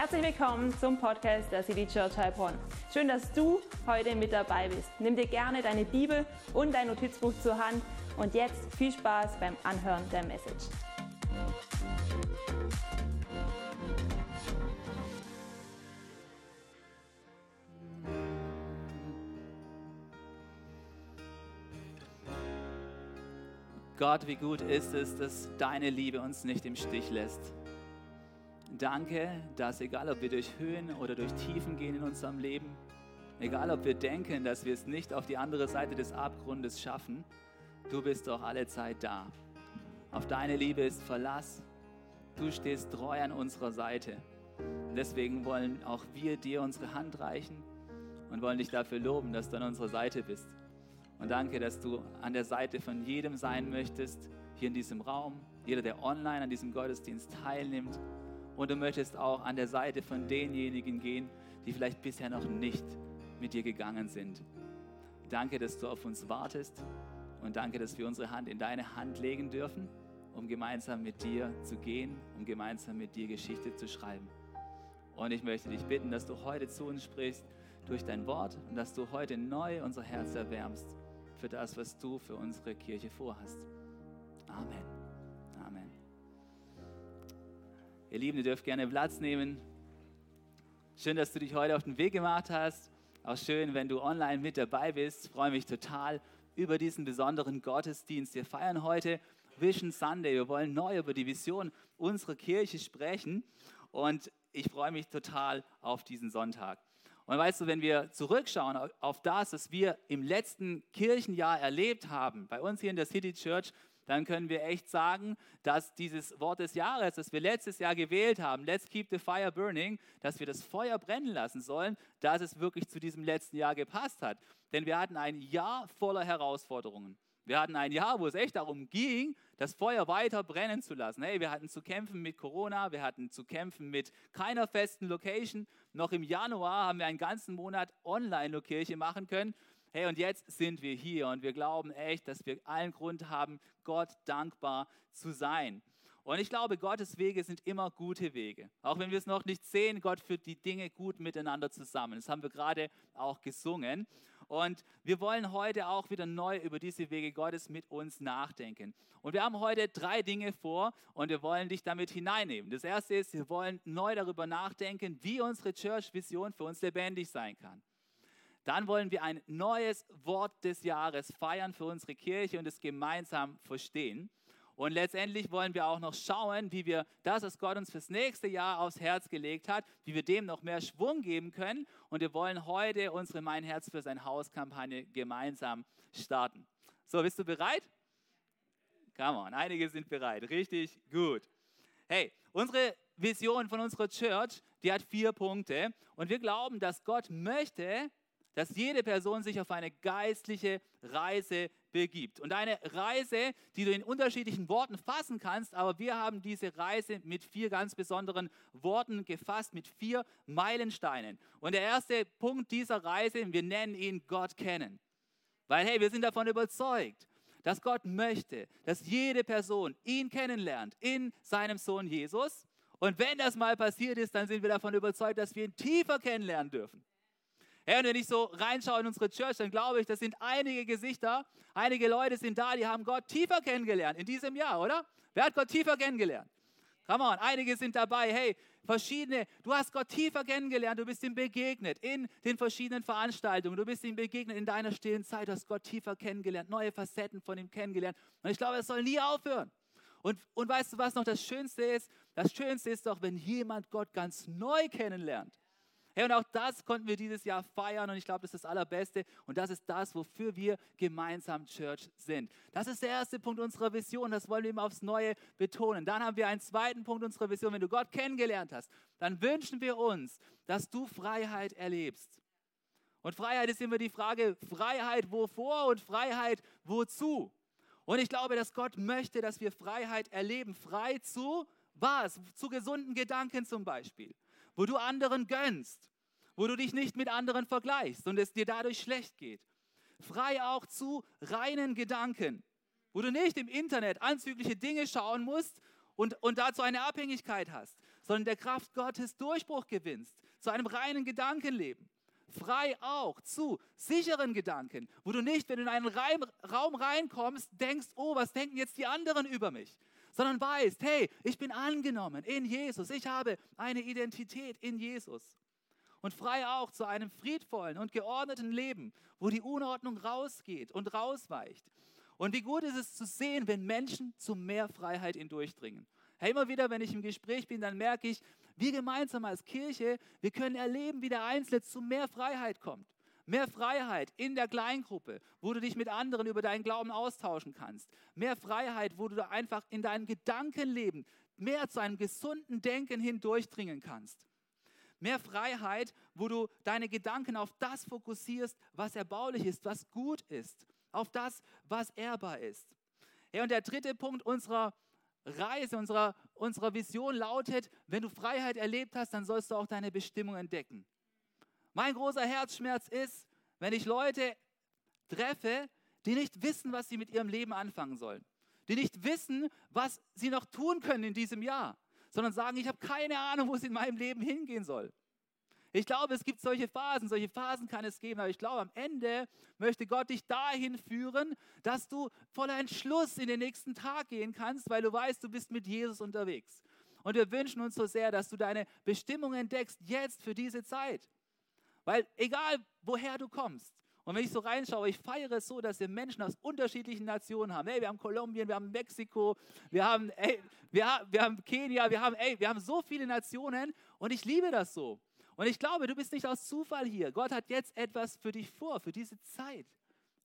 Herzlich willkommen zum Podcast der City Church Heilbronn. Schön, dass du heute mit dabei bist. Nimm dir gerne deine Bibel und dein Notizbuch zur Hand und jetzt viel Spaß beim Anhören der Message. Gott, wie gut ist es, dass deine Liebe uns nicht im Stich lässt. Danke, dass egal ob wir durch Höhen oder durch Tiefen gehen in unserem Leben, egal ob wir denken, dass wir es nicht auf die andere Seite des Abgrundes schaffen, du bist doch alle Zeit da. Auf deine Liebe ist Verlass. Du stehst treu an unserer Seite. deswegen wollen auch wir dir unsere Hand reichen und wollen dich dafür loben, dass du an unserer Seite bist. Und danke, dass du an der Seite von jedem sein möchtest, hier in diesem Raum, jeder, der online an diesem Gottesdienst teilnimmt. Und du möchtest auch an der Seite von denjenigen gehen, die vielleicht bisher noch nicht mit dir gegangen sind. Danke, dass du auf uns wartest und danke, dass wir unsere Hand in deine Hand legen dürfen, um gemeinsam mit dir zu gehen, um gemeinsam mit dir Geschichte zu schreiben. Und ich möchte dich bitten, dass du heute zu uns sprichst durch dein Wort und dass du heute neu unser Herz erwärmst für das, was du für unsere Kirche vorhast. Amen. Ihr Lieben, ihr dürft gerne Platz nehmen. Schön, dass du dich heute auf den Weg gemacht hast. Auch schön, wenn du online mit dabei bist. Ich freue mich total über diesen besonderen Gottesdienst. Wir feiern heute Vision Sunday. Wir wollen neu über die Vision unserer Kirche sprechen. Und ich freue mich total auf diesen Sonntag. Und weißt du, wenn wir zurückschauen auf das, was wir im letzten Kirchenjahr erlebt haben, bei uns hier in der City Church, dann können wir echt sagen, dass dieses Wort des Jahres, das wir letztes Jahr gewählt haben, Let's Keep the Fire Burning, dass wir das Feuer brennen lassen sollen, dass es wirklich zu diesem letzten Jahr gepasst hat. Denn wir hatten ein Jahr voller Herausforderungen. Wir hatten ein Jahr, wo es echt darum ging, das Feuer weiter brennen zu lassen. Hey, wir hatten zu kämpfen mit Corona, wir hatten zu kämpfen mit keiner festen Location. Noch im Januar haben wir einen ganzen Monat Online-Kirche machen können. Hey, und jetzt sind wir hier und wir glauben echt, dass wir allen Grund haben, Gott dankbar zu sein. Und ich glaube, Gottes Wege sind immer gute Wege. Auch wenn wir es noch nicht sehen, Gott führt die Dinge gut miteinander zusammen. Das haben wir gerade auch gesungen. Und wir wollen heute auch wieder neu über diese Wege Gottes mit uns nachdenken. Und wir haben heute drei Dinge vor und wir wollen dich damit hineinnehmen. Das erste ist, wir wollen neu darüber nachdenken, wie unsere Church-Vision für uns lebendig sein kann. Dann wollen wir ein neues Wort des Jahres feiern für unsere Kirche und es gemeinsam verstehen. Und letztendlich wollen wir auch noch schauen, wie wir das, was Gott uns fürs nächste Jahr aufs Herz gelegt hat, wie wir dem noch mehr Schwung geben können. Und wir wollen heute unsere Mein Herz für sein Haus-Kampagne gemeinsam starten. So, bist du bereit? Come on, einige sind bereit. Richtig gut. Hey, unsere Vision von unserer Church, die hat vier Punkte. Und wir glauben, dass Gott möchte, dass jede Person sich auf eine geistliche Reise begibt. Und eine Reise, die du in unterschiedlichen Worten fassen kannst, aber wir haben diese Reise mit vier ganz besonderen Worten gefasst, mit vier Meilensteinen. Und der erste Punkt dieser Reise, wir nennen ihn Gott kennen. Weil, hey, wir sind davon überzeugt, dass Gott möchte, dass jede Person ihn kennenlernt in seinem Sohn Jesus. Und wenn das mal passiert ist, dann sind wir davon überzeugt, dass wir ihn tiefer kennenlernen dürfen. Hey, und wenn ich so reinschaue in unsere Church, dann glaube ich, das sind einige Gesichter, einige Leute sind da, die haben Gott tiefer kennengelernt in diesem Jahr, oder? Wer hat Gott tiefer kennengelernt? Come on, einige sind dabei. Hey, verschiedene, du hast Gott tiefer kennengelernt, du bist ihm begegnet in den verschiedenen Veranstaltungen, du bist ihm begegnet in deiner stillen Zeit, du hast Gott tiefer kennengelernt, neue Facetten von ihm kennengelernt. Und ich glaube, es soll nie aufhören. Und, und weißt du, was noch das Schönste ist? Das Schönste ist doch, wenn jemand Gott ganz neu kennenlernt. Hey, und auch das konnten wir dieses Jahr feiern und ich glaube, das ist das Allerbeste und das ist das, wofür wir gemeinsam Church sind. Das ist der erste Punkt unserer Vision, das wollen wir immer aufs Neue betonen. Dann haben wir einen zweiten Punkt unserer Vision, wenn du Gott kennengelernt hast, dann wünschen wir uns, dass du Freiheit erlebst. Und Freiheit ist immer die Frage, Freiheit wovor und Freiheit wozu? Und ich glaube, dass Gott möchte, dass wir Freiheit erleben. Frei zu was? Zu gesunden Gedanken zum Beispiel wo du anderen gönnst, wo du dich nicht mit anderen vergleichst und es dir dadurch schlecht geht. Frei auch zu reinen Gedanken, wo du nicht im Internet anzügliche Dinge schauen musst und, und dazu eine Abhängigkeit hast, sondern der Kraft Gottes Durchbruch gewinnst, zu einem reinen Gedankenleben. Frei auch zu sicheren Gedanken, wo du nicht, wenn du in einen Raum reinkommst, denkst, oh, was denken jetzt die anderen über mich? Sondern weißt, hey, ich bin angenommen in Jesus, ich habe eine Identität in Jesus und frei auch zu einem friedvollen und geordneten Leben, wo die Unordnung rausgeht und rausweicht. Und wie gut ist es zu sehen, wenn Menschen zu mehr Freiheit hindurchdringen. Hey, immer wieder, wenn ich im Gespräch bin, dann merke ich, wir gemeinsam als Kirche, wir können erleben, wie der Einzelne zu mehr Freiheit kommt. Mehr Freiheit in der Kleingruppe, wo du dich mit anderen über deinen Glauben austauschen kannst. Mehr Freiheit, wo du einfach in deinem Gedankenleben mehr zu einem gesunden Denken hindurchdringen kannst. Mehr Freiheit, wo du deine Gedanken auf das fokussierst, was erbaulich ist, was gut ist, auf das, was ehrbar ist. Ja, und der dritte Punkt unserer Reise, unserer, unserer Vision lautet, wenn du Freiheit erlebt hast, dann sollst du auch deine Bestimmung entdecken. Mein großer Herzschmerz ist, wenn ich Leute treffe, die nicht wissen, was sie mit ihrem Leben anfangen sollen, die nicht wissen, was sie noch tun können in diesem Jahr, sondern sagen, ich habe keine Ahnung, wo es in meinem Leben hingehen soll. Ich glaube, es gibt solche Phasen, solche Phasen kann es geben, aber ich glaube, am Ende möchte Gott dich dahin führen, dass du voller Entschluss in den nächsten Tag gehen kannst, weil du weißt, du bist mit Jesus unterwegs. Und wir wünschen uns so sehr, dass du deine Bestimmung entdeckst, jetzt für diese Zeit. Weil egal, woher du kommst, und wenn ich so reinschaue, ich feiere es so, dass wir Menschen aus unterschiedlichen Nationen haben. Hey, wir haben Kolumbien, wir haben Mexiko, wir haben, ey, wir, wir haben Kenia, wir haben, ey, wir haben so viele Nationen und ich liebe das so. Und ich glaube, du bist nicht aus Zufall hier. Gott hat jetzt etwas für dich vor, für diese Zeit.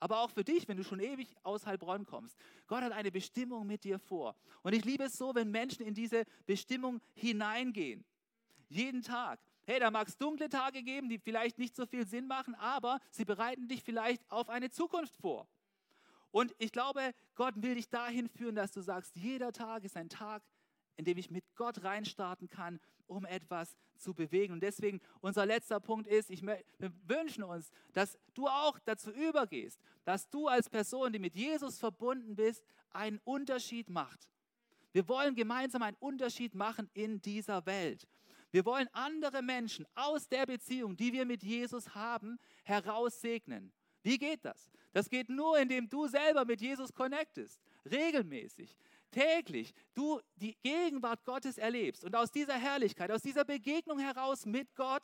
Aber auch für dich, wenn du schon ewig aus Heilbronn kommst. Gott hat eine Bestimmung mit dir vor. Und ich liebe es so, wenn Menschen in diese Bestimmung hineingehen. Jeden Tag. Hey, da mag es dunkle Tage geben, die vielleicht nicht so viel Sinn machen, aber sie bereiten dich vielleicht auf eine Zukunft vor. Und ich glaube, Gott will dich dahin führen, dass du sagst, jeder Tag ist ein Tag, in dem ich mit Gott reinstarten kann, um etwas zu bewegen. Und deswegen unser letzter Punkt ist, ich, wir wünschen uns, dass du auch dazu übergehst, dass du als Person, die mit Jesus verbunden bist, einen Unterschied macht. Wir wollen gemeinsam einen Unterschied machen in dieser Welt. Wir wollen andere Menschen aus der Beziehung, die wir mit Jesus haben, heraussegnen. Wie geht das? Das geht nur, indem du selber mit Jesus connectest, regelmäßig täglich du die Gegenwart Gottes erlebst und aus dieser Herrlichkeit, aus dieser Begegnung heraus mit Gott,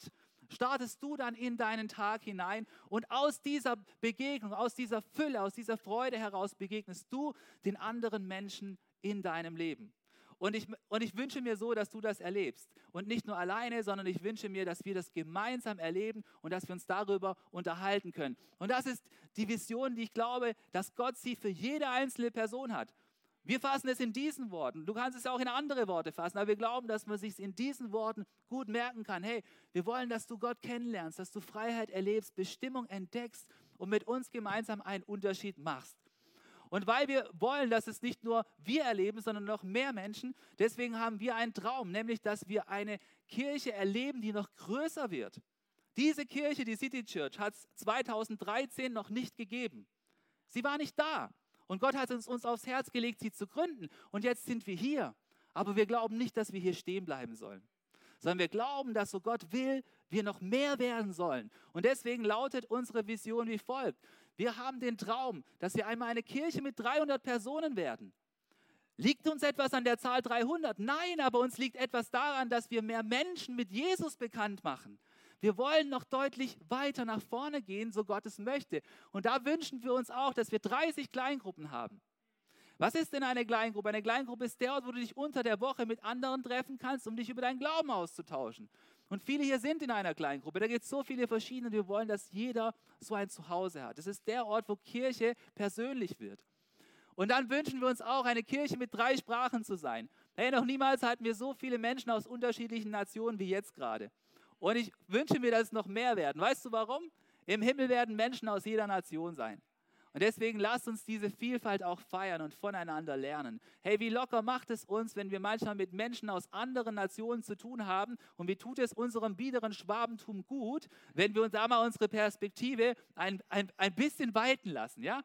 startest du dann in deinen Tag hinein und aus dieser Begegnung, aus dieser Fülle, aus dieser Freude heraus begegnest du den anderen Menschen in deinem Leben. Und ich, und ich wünsche mir so, dass du das erlebst. Und nicht nur alleine, sondern ich wünsche mir, dass wir das gemeinsam erleben und dass wir uns darüber unterhalten können. Und das ist die Vision, die ich glaube, dass Gott sie für jede einzelne Person hat. Wir fassen es in diesen Worten. Du kannst es auch in andere Worte fassen, aber wir glauben, dass man sich in diesen Worten gut merken kann. Hey, wir wollen, dass du Gott kennenlernst, dass du Freiheit erlebst, Bestimmung entdeckst und mit uns gemeinsam einen Unterschied machst. Und weil wir wollen, dass es nicht nur wir erleben, sondern noch mehr Menschen, deswegen haben wir einen Traum, nämlich dass wir eine Kirche erleben, die noch größer wird. Diese Kirche, die City Church, hat es 2013 noch nicht gegeben. Sie war nicht da. Und Gott hat es uns aufs Herz gelegt, sie zu gründen. Und jetzt sind wir hier. Aber wir glauben nicht, dass wir hier stehen bleiben sollen, sondern wir glauben, dass so Gott will, wir noch mehr werden sollen. Und deswegen lautet unsere Vision wie folgt. Wir haben den Traum, dass wir einmal eine Kirche mit 300 Personen werden. Liegt uns etwas an der Zahl 300? Nein, aber uns liegt etwas daran, dass wir mehr Menschen mit Jesus bekannt machen. Wir wollen noch deutlich weiter nach vorne gehen, so Gott es möchte. Und da wünschen wir uns auch, dass wir 30 Kleingruppen haben. Was ist denn eine Kleingruppe? Eine Kleingruppe ist der Ort, wo du dich unter der Woche mit anderen treffen kannst, um dich über deinen Glauben auszutauschen. Und viele hier sind in einer Kleingruppe. Da gibt es so viele verschiedene. Wir wollen, dass jeder so ein Zuhause hat. Das ist der Ort, wo Kirche persönlich wird. Und dann wünschen wir uns auch, eine Kirche mit drei Sprachen zu sein. Hey, noch niemals hatten wir so viele Menschen aus unterschiedlichen Nationen wie jetzt gerade. Und ich wünsche mir, dass es noch mehr werden. Weißt du warum? Im Himmel werden Menschen aus jeder Nation sein. Und deswegen lasst uns diese Vielfalt auch feiern und voneinander lernen. Hey, wie locker macht es uns, wenn wir manchmal mit Menschen aus anderen Nationen zu tun haben und wie tut es unserem biederen Schwabentum gut, wenn wir uns da mal unsere Perspektive ein, ein, ein bisschen weiten lassen, ja?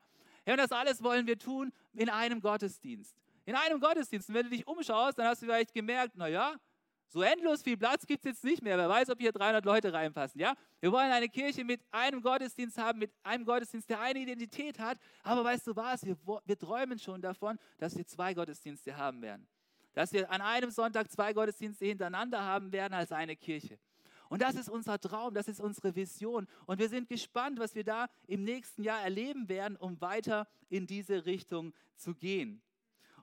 Ja, und das alles wollen wir tun in einem Gottesdienst. In einem Gottesdienst. Und wenn du dich umschaust, dann hast du vielleicht gemerkt, naja, So endlos viel Platz gibt es jetzt nicht mehr. Wer weiß, ob hier 300 Leute reinpassen. Ja? Wir wollen eine Kirche mit einem Gottesdienst haben, mit einem Gottesdienst, der eine Identität hat. Aber weißt du was? Wir, wir träumen schon davon, dass wir zwei Gottesdienste haben werden. Dass wir an einem Sonntag zwei Gottesdienste hintereinander haben werden als eine Kirche. Und das ist unser Traum, das ist unsere Vision. Und wir sind gespannt, was wir da im nächsten Jahr erleben werden, um weiter in diese Richtung zu gehen.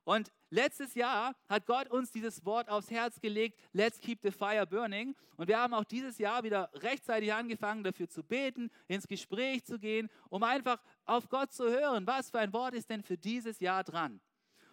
Und letztes Jahr hat Gott uns dieses Wort aufs Herz gelegt, let's keep the fire burning. Und wir haben auch dieses Jahr wieder rechtzeitig angefangen, dafür zu beten, ins Gespräch zu gehen, um einfach auf Gott zu hören, was für ein Wort ist denn für dieses Jahr dran.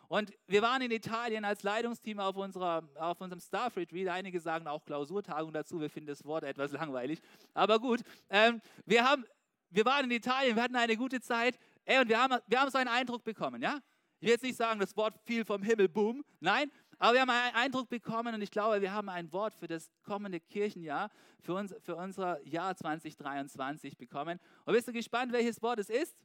Und wir waren in Italien als Leitungsteam auf, unserer, auf unserem Staff Retreat. Einige sagen auch Klausurtagung dazu. Wir finden das Wort etwas langweilig. Aber gut, ähm, wir, haben, wir waren in Italien, wir hatten eine gute Zeit. Ey, und wir haben, wir haben so einen Eindruck bekommen, ja? Ich will jetzt nicht sagen, das Wort fiel vom Himmel, boom. Nein, aber wir haben einen Eindruck bekommen und ich glaube, wir haben ein Wort für das kommende Kirchenjahr, für, uns, für unser Jahr 2023 bekommen. Und bist du gespannt, welches Wort es ist?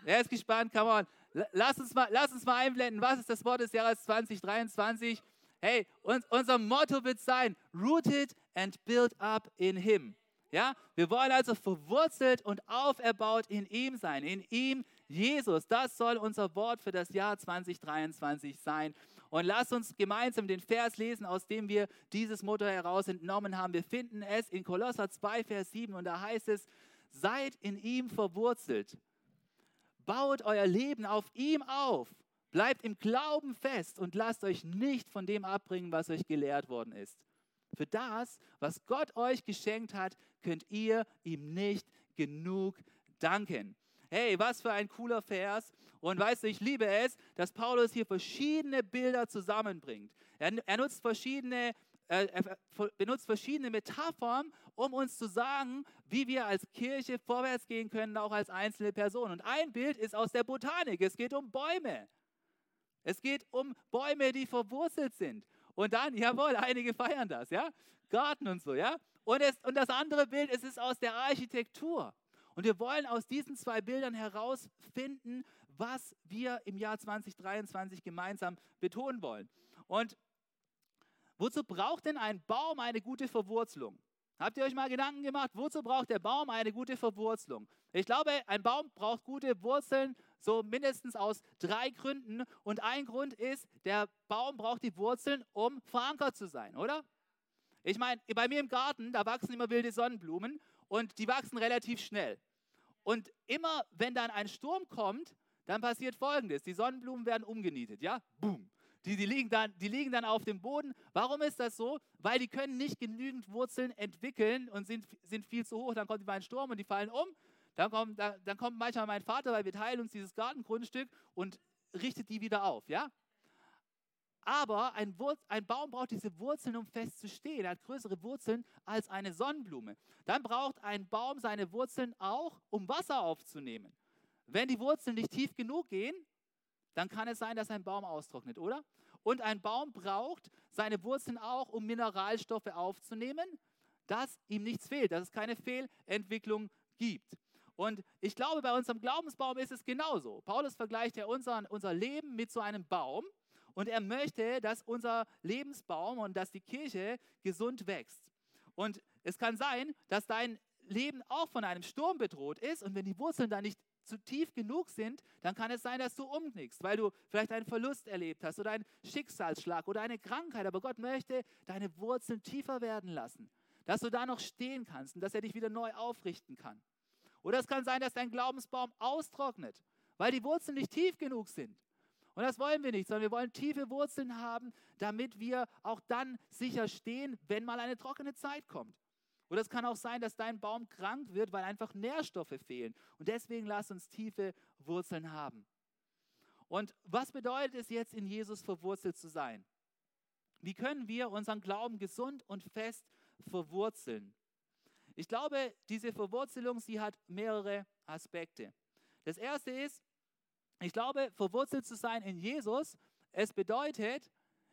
Yeah. Wer ist gespannt? Come on. Lass uns, mal, lass uns mal einblenden. Was ist das Wort des Jahres 2023? Hey, uns, unser Motto wird sein: Rooted and built up in Him. Ja, wir wollen also verwurzelt und auferbaut in ihm sein, in ihm Jesus. Das soll unser Wort für das Jahr 2023 sein. Und lass uns gemeinsam den Vers lesen, aus dem wir dieses Motto heraus entnommen haben. Wir finden es in Kolosser 2, Vers 7 und da heißt es, seid in ihm verwurzelt. Baut euer Leben auf ihm auf. Bleibt im Glauben fest und lasst euch nicht von dem abbringen, was euch gelehrt worden ist. Für das, was Gott euch geschenkt hat, könnt ihr ihm nicht genug danken. Hey, was für ein cooler Vers. Und weißt du, ich liebe es, dass Paulus hier verschiedene Bilder zusammenbringt. Er, er nutzt verschiedene äh, er benutzt verschiedene Metaphern, um uns zu sagen, wie wir als Kirche vorwärts gehen können, auch als einzelne Person. Und ein Bild ist aus der Botanik. Es geht um Bäume. Es geht um Bäume, die verwurzelt sind. Und dann, jawohl, einige feiern das, ja? Garten und so, ja? Und, es, und das andere Bild ist es aus der Architektur. Und wir wollen aus diesen zwei Bildern herausfinden, was wir im Jahr 2023 gemeinsam betonen wollen. Und wozu braucht denn ein Baum eine gute Verwurzelung? Habt ihr euch mal Gedanken gemacht, wozu braucht der Baum eine gute Verwurzelung? Ich glaube, ein Baum braucht gute Wurzeln, so mindestens aus drei Gründen. Und ein Grund ist, der Baum braucht die Wurzeln, um verankert zu sein, oder? Ich meine, bei mir im Garten, da wachsen immer wilde Sonnenblumen und die wachsen relativ schnell. Und immer, wenn dann ein Sturm kommt, dann passiert Folgendes. Die Sonnenblumen werden umgenietet, ja? Boom. Die, die, liegen dann, die liegen dann auf dem Boden. Warum ist das so? Weil die können nicht genügend Wurzeln entwickeln und sind, sind viel zu hoch. Dann kommt ein Sturm und die fallen um. Dann kommt, dann, dann kommt manchmal mein Vater, weil wir teilen uns dieses Gartengrundstück und richtet die wieder auf, ja? Aber ein, ein, Baum braucht diese Wurzeln, um fest zu stehen. Er hat größere Wurzeln als eine Sonnenblume. Dann braucht ein Baum seine Wurzeln auch, um Wasser aufzunehmen. Wenn die Wurzeln nicht tief genug gehen, dann kann es sein, dass ein Baum austrocknet, oder? Und ein Baum braucht seine Wurzeln auch, um Mineralstoffe aufzunehmen, dass ihm nichts fehlt, dass es keine Fehlentwicklung gibt. Und ich glaube, bei unserem Glaubensbaum ist es genauso. Paulus vergleicht ja unser, unser Leben mit so einem Baum und er möchte, dass unser Lebensbaum und dass die Kirche gesund wächst. Und es kann sein, dass dein Leben auch von einem Sturm bedroht ist und wenn die Wurzeln da nicht zu tief genug sind, dann kann es sein, dass du umknickst, weil du vielleicht einen Verlust erlebt hast oder einen Schicksalsschlag oder eine Krankheit. Aber Gott möchte deine Wurzeln tiefer werden lassen, dass du da noch stehen kannst und dass er dich wieder neu aufrichten kann. Oder es kann sein, dass dein Glaubensbaum austrocknet, weil die Wurzeln nicht tief genug sind. Und das wollen wir nicht, sondern wir wollen tiefe Wurzeln haben, damit wir auch dann sicher stehen, wenn mal eine trockene Zeit kommt. Oder es kann auch sein, dass dein Baum krank wird, weil einfach Nährstoffe fehlen. Und deswegen lass uns tiefe Wurzeln haben. Und was bedeutet es jetzt, in Jesus verwurzelt zu sein? Wie können wir unseren Glauben gesund und fest verwurzeln? Ich glaube, diese Verwurzelung, sie hat mehrere Aspekte. Das erste ist, ich glaube, verwurzelt zu sein in Jesus, es bedeutet,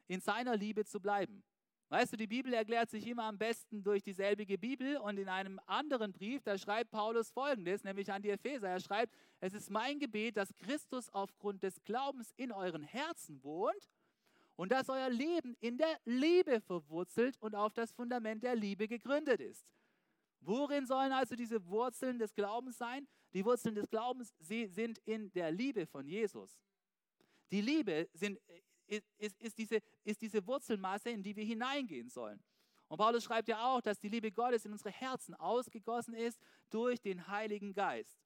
in seiner Liebe zu bleiben. Weißt du, die Bibel erklärt sich immer am besten durch dieselbige Bibel und in einem anderen Brief, da schreibt Paulus folgendes, nämlich an die Epheser. Er schreibt, es ist mein Gebet, dass Christus aufgrund des Glaubens in euren Herzen wohnt und dass euer Leben in der Liebe verwurzelt und auf das Fundament der Liebe gegründet ist. Worin sollen also diese Wurzeln des Glaubens sein? Die Wurzeln des Glaubens sind in der Liebe von Jesus. Die Liebe sind, äh, ist, ist, diese, ist diese Wurzelmasse, in die wir hineingehen sollen. Und Paulus schreibt ja auch, dass die Liebe Gottes in unsere Herzen ausgegossen ist durch den Heiligen Geist.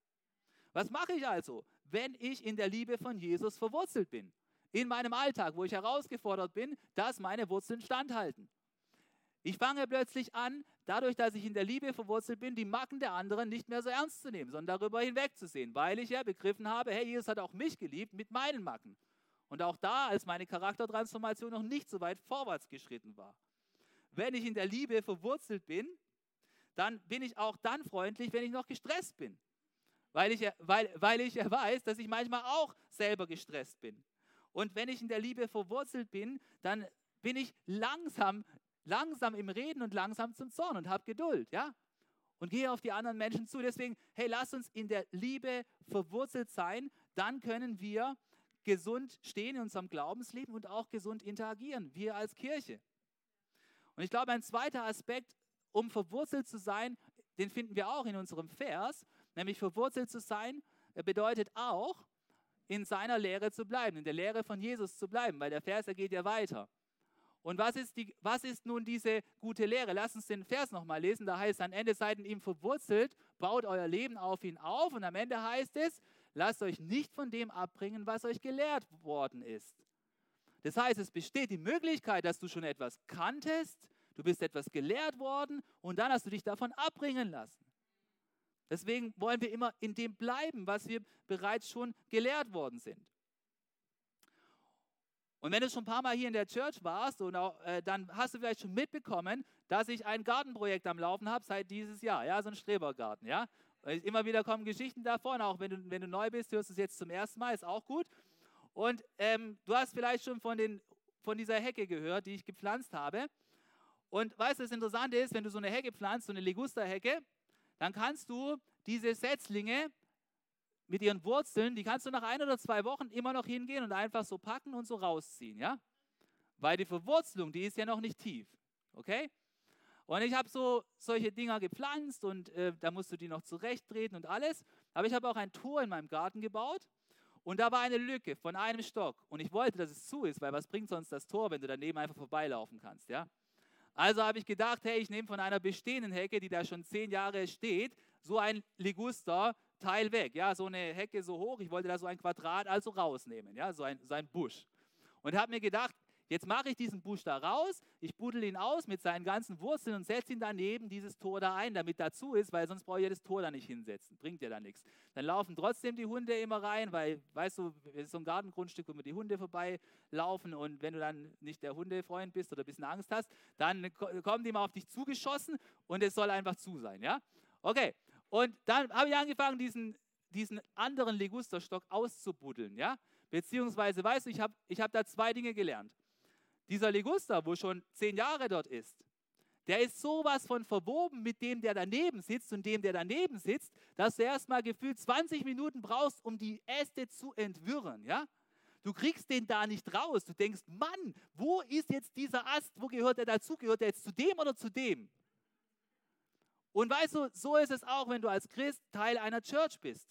Was mache ich also, wenn ich in der Liebe von Jesus verwurzelt bin? In meinem Alltag, wo ich herausgefordert bin, dass meine Wurzeln standhalten. Ich fange plötzlich an, dadurch, dass ich in der Liebe verwurzelt bin, die Macken der anderen nicht mehr so ernst zu nehmen, sondern darüber hinwegzusehen, weil ich ja begriffen habe, hey, Jesus hat auch mich geliebt mit meinen Macken. Und auch da, als meine Charaktertransformation noch nicht so weit vorwärts geschritten war. Wenn ich in der Liebe verwurzelt bin, dann bin ich auch dann freundlich, wenn ich noch gestresst bin. Weil ich, weil, weil ich weiß, dass ich manchmal auch selber gestresst bin. Und wenn ich in der Liebe verwurzelt bin, dann bin ich langsam, langsam im Reden und langsam zum Zorn und habe Geduld, ja? Und gehe auf die anderen Menschen zu. Deswegen, hey, lass uns in der Liebe verwurzelt sein. Dann können wir gesund stehen in unserem Glaubensleben und auch gesund interagieren, wir als Kirche. Und ich glaube, ein zweiter Aspekt, um verwurzelt zu sein, den finden wir auch in unserem Vers, nämlich verwurzelt zu sein, bedeutet auch, in seiner Lehre zu bleiben, in der Lehre von Jesus zu bleiben, weil der Vers, er geht ja weiter. Und was ist, die, was ist nun diese gute Lehre? Lass uns den Vers nochmal lesen. Da heißt es, am Ende seid in ihm verwurzelt, baut euer Leben auf ihn auf. Und am Ende heißt es, lasst euch nicht von dem abbringen, was euch gelehrt worden ist. Das heißt, es besteht die Möglichkeit, dass du schon etwas kanntest, du bist etwas gelehrt worden und dann hast du dich davon abbringen lassen. Deswegen wollen wir immer in dem bleiben, was wir bereits schon gelehrt worden sind. Und wenn du schon ein paar Mal hier in der Church warst, äh, dann hast du vielleicht schon mitbekommen, dass ich ein Gartenprojekt am Laufen habe seit dieses Jahr, ja, so ein Strebergarten, ja. Immer wieder kommen Geschichten davon, auch wenn du, wenn du neu bist, hörst du es jetzt zum ersten Mal, ist auch gut. Und ähm, du hast vielleicht schon von, den, von dieser Hecke gehört, die ich gepflanzt habe. Und weißt du, das Interessante ist, wenn du so eine Hecke pflanzt, so eine Ligusterhecke, dann kannst du diese Setzlinge mit ihren Wurzeln, die kannst du nach ein oder zwei Wochen immer noch hingehen und einfach so packen und so rausziehen, ja? Weil die Verwurzelung, die ist ja noch nicht tief, okay? Und ich habe so solche Dinger gepflanzt und äh, da musst du die noch zurechttreten und alles. Aber ich habe auch ein Tor in meinem Garten gebaut und da war eine Lücke von einem Stock. Und ich wollte, dass es zu ist, weil was bringt sonst das Tor, wenn du daneben einfach vorbeilaufen kannst, ja? Also habe ich gedacht, hey, ich nehme von einer bestehenden Hecke, die da schon zehn Jahre steht, so ein Liguster-Teil weg. Ja, so eine Hecke so hoch, ich wollte da so ein Quadrat also rausnehmen, ja, so ein, so ein Busch. Und habe mir gedacht, Jetzt mache ich diesen Busch da raus, ich buddel ihn aus mit seinen ganzen Wurzeln und setze ihn daneben dieses Tor da ein, damit dazu ist, weil sonst brauche ich das Tor da nicht hinsetzen. Bringt ja da nichts. Dann laufen trotzdem die Hunde immer rein, weil, weißt du, es ist so ein Gartengrundstück, wo mir die Hunde vorbeilaufen und wenn du dann nicht der Hundefreund bist oder ein bisschen Angst hast, dann kommen die mal auf dich zugeschossen und es soll einfach zu sein, ja? Okay. Und dann habe ich angefangen, diesen, diesen anderen Ligusterstock auszubuddeln, ja? Beziehungsweise, weißt du, ich habe ich hab da zwei Dinge gelernt. Dieser Liguster, wo schon zehn Jahre dort ist, der ist sowas von verwoben mit dem, der daneben sitzt und dem, der daneben sitzt, dass du erstmal gefühlt 20 Minuten brauchst, um die Äste zu entwirren, ja? Du kriegst den da nicht raus. Du denkst, Mann, wo ist jetzt dieser Ast? Wo gehört er dazu? Gehört er jetzt zu dem oder zu dem? Und weißt du, so ist es auch, wenn du als Christ Teil einer Church bist.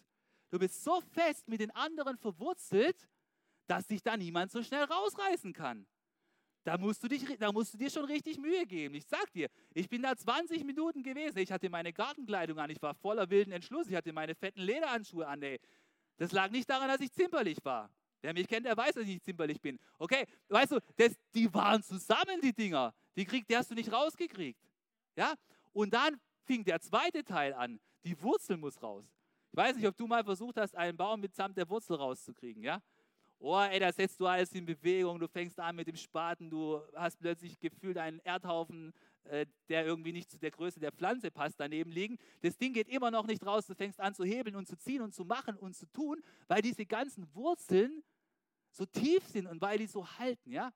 Du bist so fest mit den anderen verwurzelt, dass dich da niemand so schnell rausreißen kann. Da musst, du dich, da musst du dir schon richtig Mühe geben. Ich sag dir, ich bin da 20 Minuten gewesen. Ich hatte meine Gartenkleidung an. Ich war voller wilden Entschluss. Ich hatte meine fetten Lederhandschuhe an. Ey. Das lag nicht daran, dass ich zimperlich war. Wer mich kennt, der weiß, dass ich zimperlich bin. Okay, weißt du, das, die waren zusammen, die Dinger. Die, krieg, die hast du nicht rausgekriegt. Ja? Und dann fing der zweite Teil an. Die Wurzel muss raus. Ich weiß nicht, ob du mal versucht hast, einen Baum mitsamt der Wurzel rauszukriegen. Ja? Oh, ey, da setzt du alles in Bewegung, du fängst an mit dem Spaten, du hast plötzlich gefühlt einen Erdhaufen, äh, der irgendwie nicht zu der Größe der Pflanze passt, daneben liegen. Das Ding geht immer noch nicht raus, du fängst an zu hebeln und zu ziehen und zu machen und zu tun, weil diese ganzen Wurzeln so tief sind und weil die so halten, ja?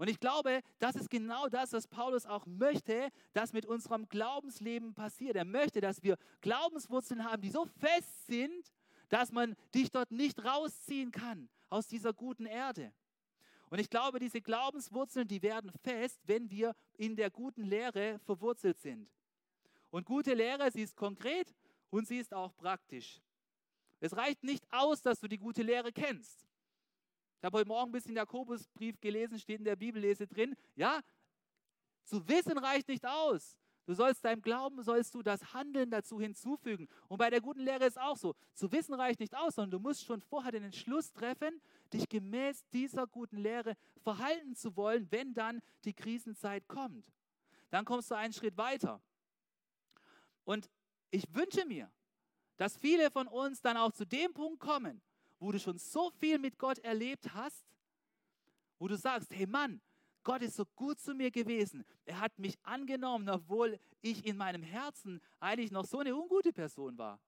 Und ich glaube, das ist genau das, was Paulus auch möchte, dass mit unserem Glaubensleben passiert. Er möchte, dass wir Glaubenswurzeln haben, die so fest sind, dass man dich dort nicht rausziehen kann aus dieser guten Erde. Und ich glaube, diese Glaubenswurzeln, die werden fest, wenn wir in der guten Lehre verwurzelt sind. Und gute Lehre, sie ist konkret und sie ist auch praktisch. Es reicht nicht aus, dass du die gute Lehre kennst. Ich habe heute Morgen ein bisschen Jakobusbrief gelesen, steht in der Bibellese drin. Ja, zu wissen reicht nicht aus. Du sollst deinem Glauben, sollst du das Handeln dazu hinzufügen. Und bei der guten Lehre ist auch so. Zu wissen reicht nicht aus, sondern du musst schon vorher den Entschluss treffen, dich gemäß dieser guten Lehre verhalten zu wollen, wenn dann die Krisenzeit kommt. Dann kommst du einen Schritt weiter. Und ich wünsche mir, dass viele von uns dann auch zu dem Punkt kommen, wo du schon so viel mit Gott erlebt hast, wo du sagst, hey Mann, Gott ist so gut zu mir gewesen. Er hat mich angenommen, obwohl ich in meinem Herzen eigentlich noch so eine ungute Person war.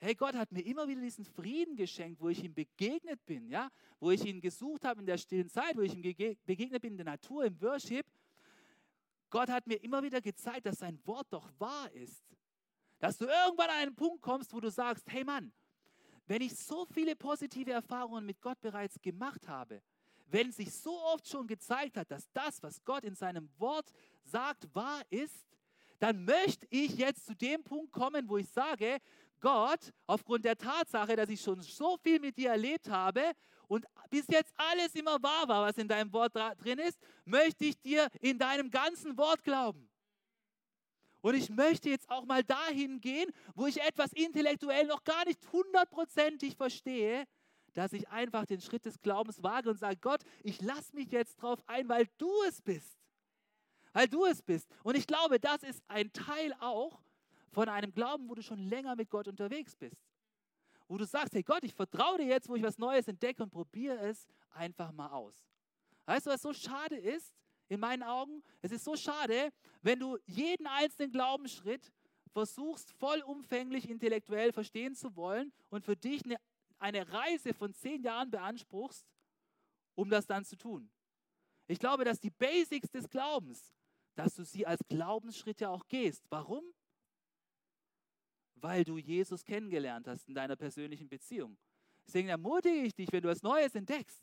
Hey, Gott hat mir immer wieder diesen Frieden geschenkt, wo ich ihm begegnet bin, ja, wo ich ihn gesucht habe in der stillen Zeit, wo ich ihm begegnet bin in der Natur, im Worship. Gott hat mir immer wieder gezeigt, dass sein Wort doch wahr ist. Dass du irgendwann an einen Punkt kommst, wo du sagst, hey Mann, wenn ich so viele positive Erfahrungen mit Gott bereits gemacht habe, wenn sich so oft schon gezeigt hat, dass das, was Gott in seinem Wort sagt, wahr ist, dann möchte ich jetzt zu dem Punkt kommen, wo ich sage, Gott, aufgrund der Tatsache, dass ich schon so viel mit dir erlebt habe und bis jetzt alles immer wahr war, was in deinem Wort drin ist, möchte ich dir in deinem ganzen Wort glauben. Und ich möchte jetzt auch mal dahin gehen, wo ich etwas intellektuell noch gar nicht hundertprozentig verstehe, dass ich einfach den Schritt des Glaubens wage und sage, Gott, ich lasse mich jetzt drauf ein, weil du es bist. Weil du es bist. Und ich glaube, das ist ein Teil auch von einem Glauben, wo du schon länger mit Gott unterwegs bist. Wo du sagst, hey Gott, ich vertraue dir jetzt, wo ich was Neues entdecke und probiere es einfach mal aus. Weißt du, was so schade ist, in meinen Augen? Es ist so schade, wenn du jeden einzelnen Glaubensschritt versuchst, vollumfänglich intellektuell verstehen zu wollen und für dich eine eine Reise von zehn Jahren beanspruchst, um das dann zu tun. Ich glaube, dass die Basics des Glaubens, dass du sie als Glaubensschritte auch gehst. Warum? Weil du Jesus kennengelernt hast in deiner persönlichen Beziehung. Deswegen ermutige ich dich, wenn du etwas Neues entdeckst,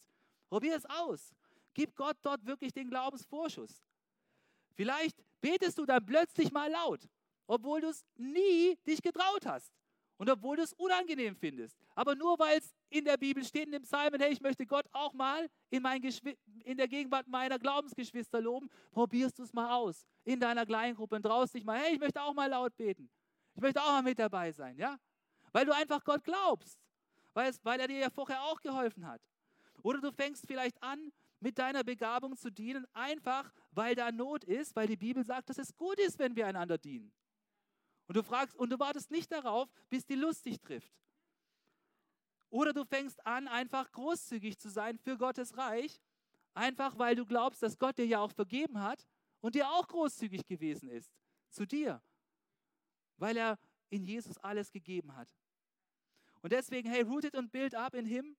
probier es aus. Gib Gott dort wirklich den Glaubensvorschuss. Vielleicht betest du dann plötzlich mal laut, obwohl du es nie dich getraut hast. Und obwohl du es unangenehm findest. Aber nur weil es in der Bibel steht, in dem Psalmen, hey, ich möchte Gott auch mal in, in der Gegenwart meiner Glaubensgeschwister loben, probierst du es mal aus. In deiner Kleingruppe und traust dich mal, hey, ich möchte auch mal laut beten. Ich möchte auch mal mit dabei sein, ja? Weil du einfach Gott glaubst. Weil, es, weil er dir ja vorher auch geholfen hat. Oder du fängst vielleicht an, mit deiner Begabung zu dienen, einfach weil da Not ist, weil die Bibel sagt, dass es gut ist, wenn wir einander dienen. Und du fragst und du wartest nicht darauf, bis die Lust dich trifft. Oder du fängst an, einfach großzügig zu sein für Gottes Reich, einfach weil du glaubst, dass Gott dir ja auch vergeben hat und dir auch großzügig gewesen ist zu dir, weil er in Jesus alles gegeben hat. Und deswegen, hey, rooted und build up in Him,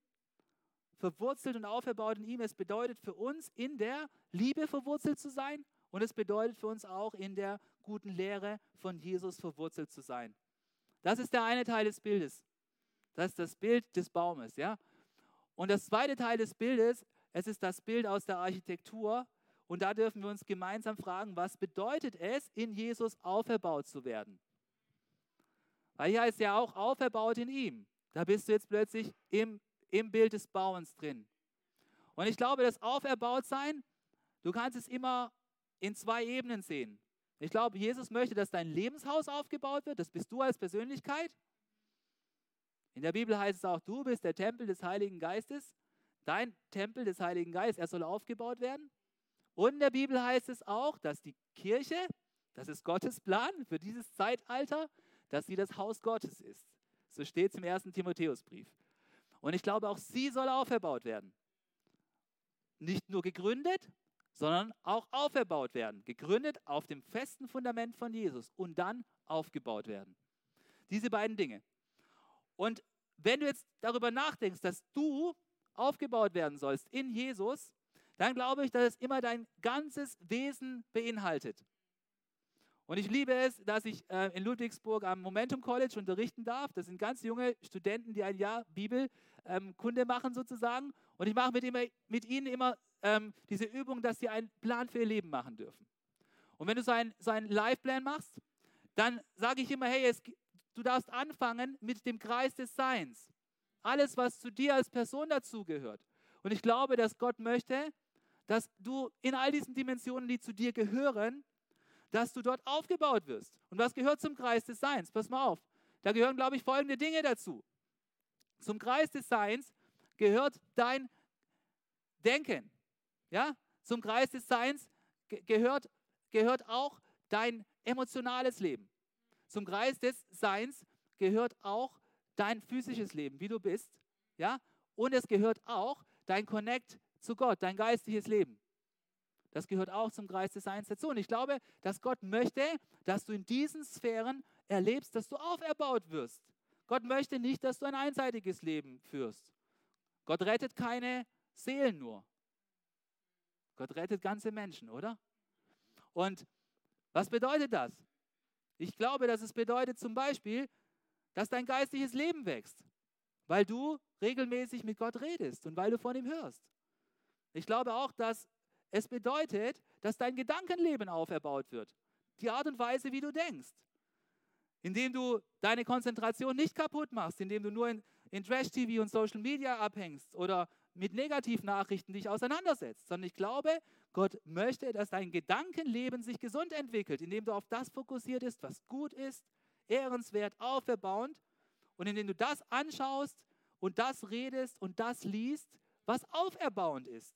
verwurzelt und auferbaut in ihm. Es bedeutet für uns, in der Liebe verwurzelt zu sein und es bedeutet für uns auch, in der guten Lehre von Jesus verwurzelt zu sein. Das ist der eine Teil des Bildes. Das ist das Bild des Baumes, ja. Und das zweite Teil des Bildes, es ist das Bild aus der Architektur. Und da dürfen wir uns gemeinsam fragen, was bedeutet es, in Jesus auferbaut zu werden? Weil hier ist ja auch auferbaut in ihm. Da bist du jetzt plötzlich im, im Bild des Bauens drin. Und ich glaube, das Auferbautsein, du kannst es immer in zwei Ebenen sehen. Ich glaube, Jesus möchte, dass dein Lebenshaus aufgebaut wird. Das bist du als Persönlichkeit. In der Bibel heißt es auch, du bist der Tempel des Heiligen Geistes. Dein Tempel des Heiligen Geistes, er soll aufgebaut werden. Und in der Bibel heißt es auch, dass die Kirche, das ist Gottes Plan für dieses Zeitalter, dass sie das Haus Gottes ist. So steht es im ersten Timotheusbrief. Und ich glaube, auch sie soll auferbaut werden. Nicht nur gegründet, sondern auch auferbaut werden, gegründet auf dem festen Fundament von Jesus und dann aufgebaut werden. Diese beiden Dinge. Und wenn du jetzt darüber nachdenkst, dass du aufgebaut werden sollst in Jesus, dann glaube ich, dass es immer dein ganzes Wesen beinhaltet. Und ich liebe es, dass ich äh, in Ludwigsburg am Momentum College unterrichten darf. Das sind ganz junge Studenten, die ein Jahr Bibelkunde ähm, machen sozusagen. Und ich mache mit, immer, mit ihnen immer ähm, diese Übung, dass sie einen Plan für ihr Leben machen dürfen. Und wenn du so einen, so einen Life-Plan machst, dann sage ich immer, hey, es, du darfst anfangen mit dem Kreis des Seins. Alles, was zu dir als Person dazugehört. Und ich glaube, dass Gott möchte, dass du in all diesen Dimensionen, die zu dir gehören, dass du dort aufgebaut wirst. Und was gehört zum Kreis des Seins? Pass mal auf. Da gehören, glaube ich, folgende Dinge dazu. Zum Kreis des Seins gehört dein Denken. Ja? Zum Kreis des Seins gehört, gehört auch dein emotionales Leben. Zum Kreis des Seins gehört auch dein physisches Leben, wie du bist. Ja? Und es gehört auch dein Connect zu Gott, dein geistliches Leben. Das gehört auch zum Kreis des Seins dazu. Und ich glaube, dass Gott möchte, dass du in diesen Sphären erlebst, dass du auferbaut wirst. Gott möchte nicht, dass du ein einseitiges Leben führst. Gott rettet keine Seelen nur. Gott rettet ganze Menschen, oder? Und was bedeutet das? Ich glaube, dass es bedeutet zum Beispiel, dass dein geistliches Leben wächst, weil du regelmäßig mit Gott redest und weil du von ihm hörst. Ich glaube auch, dass es bedeutet, dass dein Gedankenleben auferbaut wird. Die Art und Weise, wie du denkst. Indem du deine Konzentration nicht kaputt machst, indem du nur in, in Trash-TV und Social Media abhängst oder mit Negativnachrichten dich auseinandersetzt, sondern ich glaube, Gott möchte, dass dein Gedankenleben sich gesund entwickelt, indem du auf das fokussiert bist, was gut ist, ehrenswert, auferbauend und indem du das anschaust und das redest und das liest, was auferbauend ist.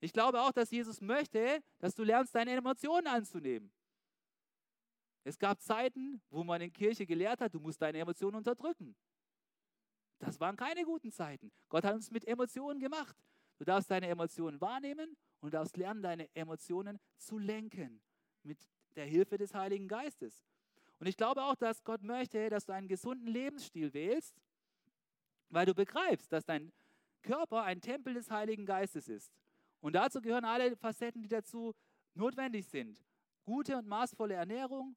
Ich glaube auch, dass Jesus möchte, dass du lernst, deine Emotionen anzunehmen. Es gab Zeiten, wo man in Kirche gelehrt hat, du musst deine Emotionen unterdrücken. Das waren keine guten Zeiten. Gott hat uns mit Emotionen gemacht. Du darfst deine Emotionen wahrnehmen und darfst lernen, deine Emotionen zu lenken mit der Hilfe des Heiligen Geistes. Und ich glaube auch, dass Gott möchte, dass du einen gesunden Lebensstil wählst, weil du begreifst, dass dein Körper ein Tempel des Heiligen Geistes ist. Und dazu gehören alle Facetten, die dazu notwendig sind. Gute und maßvolle Ernährung,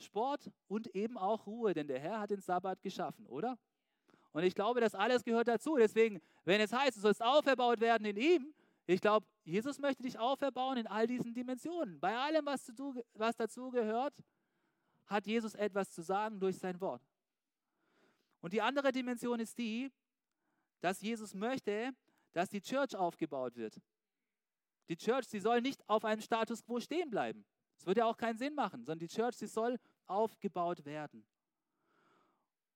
Sport und eben auch Ruhe, denn der Herr hat den Sabbat geschaffen, oder? Und ich glaube, das alles gehört dazu. Deswegen, wenn es heißt, du sollst auferbaut werden in ihm, ich glaube, Jesus möchte dich auferbauen in all diesen Dimensionen. Bei allem, was, du, was dazu gehört, hat Jesus etwas zu sagen durch sein Wort. Und die andere Dimension ist die, dass Jesus möchte, dass die Church aufgebaut wird. Die Church, sie soll nicht auf einem Status quo stehen bleiben. Das würde ja auch keinen Sinn machen, sondern die Church, sie soll aufgebaut werden.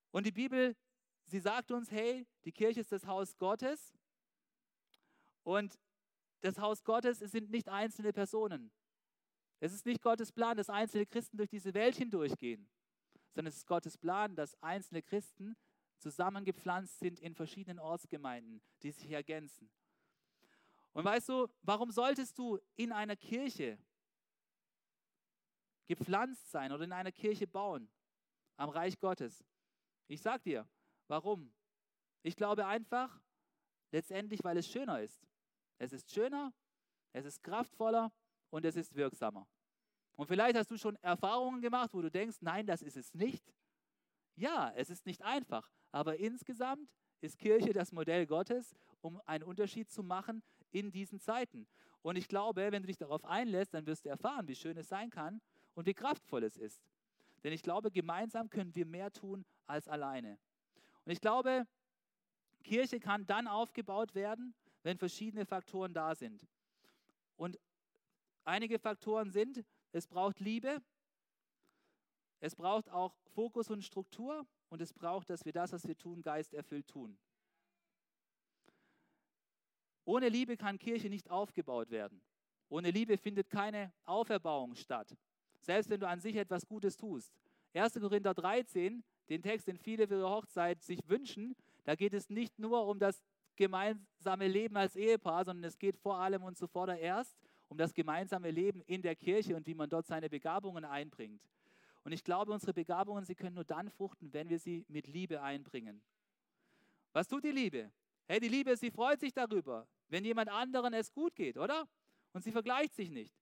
Und die Bibel sie sagt uns, hey, die Kirche ist das Haus Gottes und das Haus Gottes sind nicht einzelne Personen. Es ist nicht Gottes Plan, dass einzelne Christen durch diese Welt hindurchgehen, sondern es ist Gottes Plan, dass einzelne Christen zusammengepflanzt sind in verschiedenen Ortsgemeinden, die sich ergänzen. Und weißt du, warum solltest du in einer Kirche gepflanzt sein oder in einer Kirche bauen am Reich Gottes? Ich sag dir, Warum? Ich glaube einfach, letztendlich, weil es schöner ist. Es ist schöner, es ist kraftvoller und es ist wirksamer. Und vielleicht hast du schon Erfahrungen gemacht, wo du denkst, nein, das ist es nicht. Ja, es ist nicht einfach, aber insgesamt ist Kirche das Modell Gottes, um einen Unterschied zu machen in diesen Zeiten. Und ich glaube, wenn du dich darauf einlässt, dann wirst du erfahren, wie schön es sein kann und wie kraftvoll es ist. Denn ich glaube, gemeinsam können wir mehr tun als alleine. Und ich glaube, Kirche kann dann aufgebaut werden, wenn verschiedene Faktoren da sind. Und einige Faktoren sind, es braucht Liebe, es braucht auch Fokus und Struktur und es braucht, dass wir das, was wir tun, geisterfüllt tun. Ohne Liebe kann Kirche nicht aufgebaut werden. Ohne Liebe findet keine Auferbauung statt. Selbst wenn du an sich etwas Gutes tust. 1. Korinther 13 den Text, den viele für ihre Hochzeit sich wünschen, da geht es nicht nur um das gemeinsame Leben als Ehepaar, sondern es geht vor allem und zuvorderst um das gemeinsame Leben in der Kirche und wie man dort seine Begabungen einbringt. Und ich glaube, unsere Begabungen, sie können nur dann fruchten, wenn wir sie mit Liebe einbringen. Was tut die Liebe? Hey, die Liebe, sie freut sich darüber, wenn jemand anderen es gut geht, oder? Und sie vergleicht sich nicht.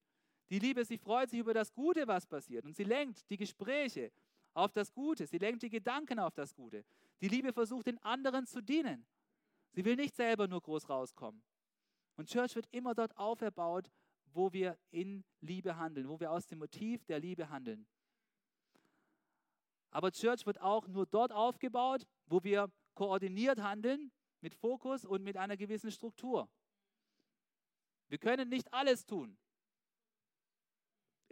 Die Liebe, sie freut sich über das Gute, was passiert. Und sie lenkt die Gespräche auf das Gute. Sie lenkt die Gedanken auf das Gute. Die Liebe versucht, den anderen zu dienen. Sie will nicht selber nur groß rauskommen. Und Church wird immer dort auferbaut, wo wir in Liebe handeln, wo wir aus dem Motiv der Liebe handeln. Aber Church wird auch nur dort aufgebaut, wo wir koordiniert handeln, mit Fokus und mit einer gewissen Struktur. Wir können nicht alles tun.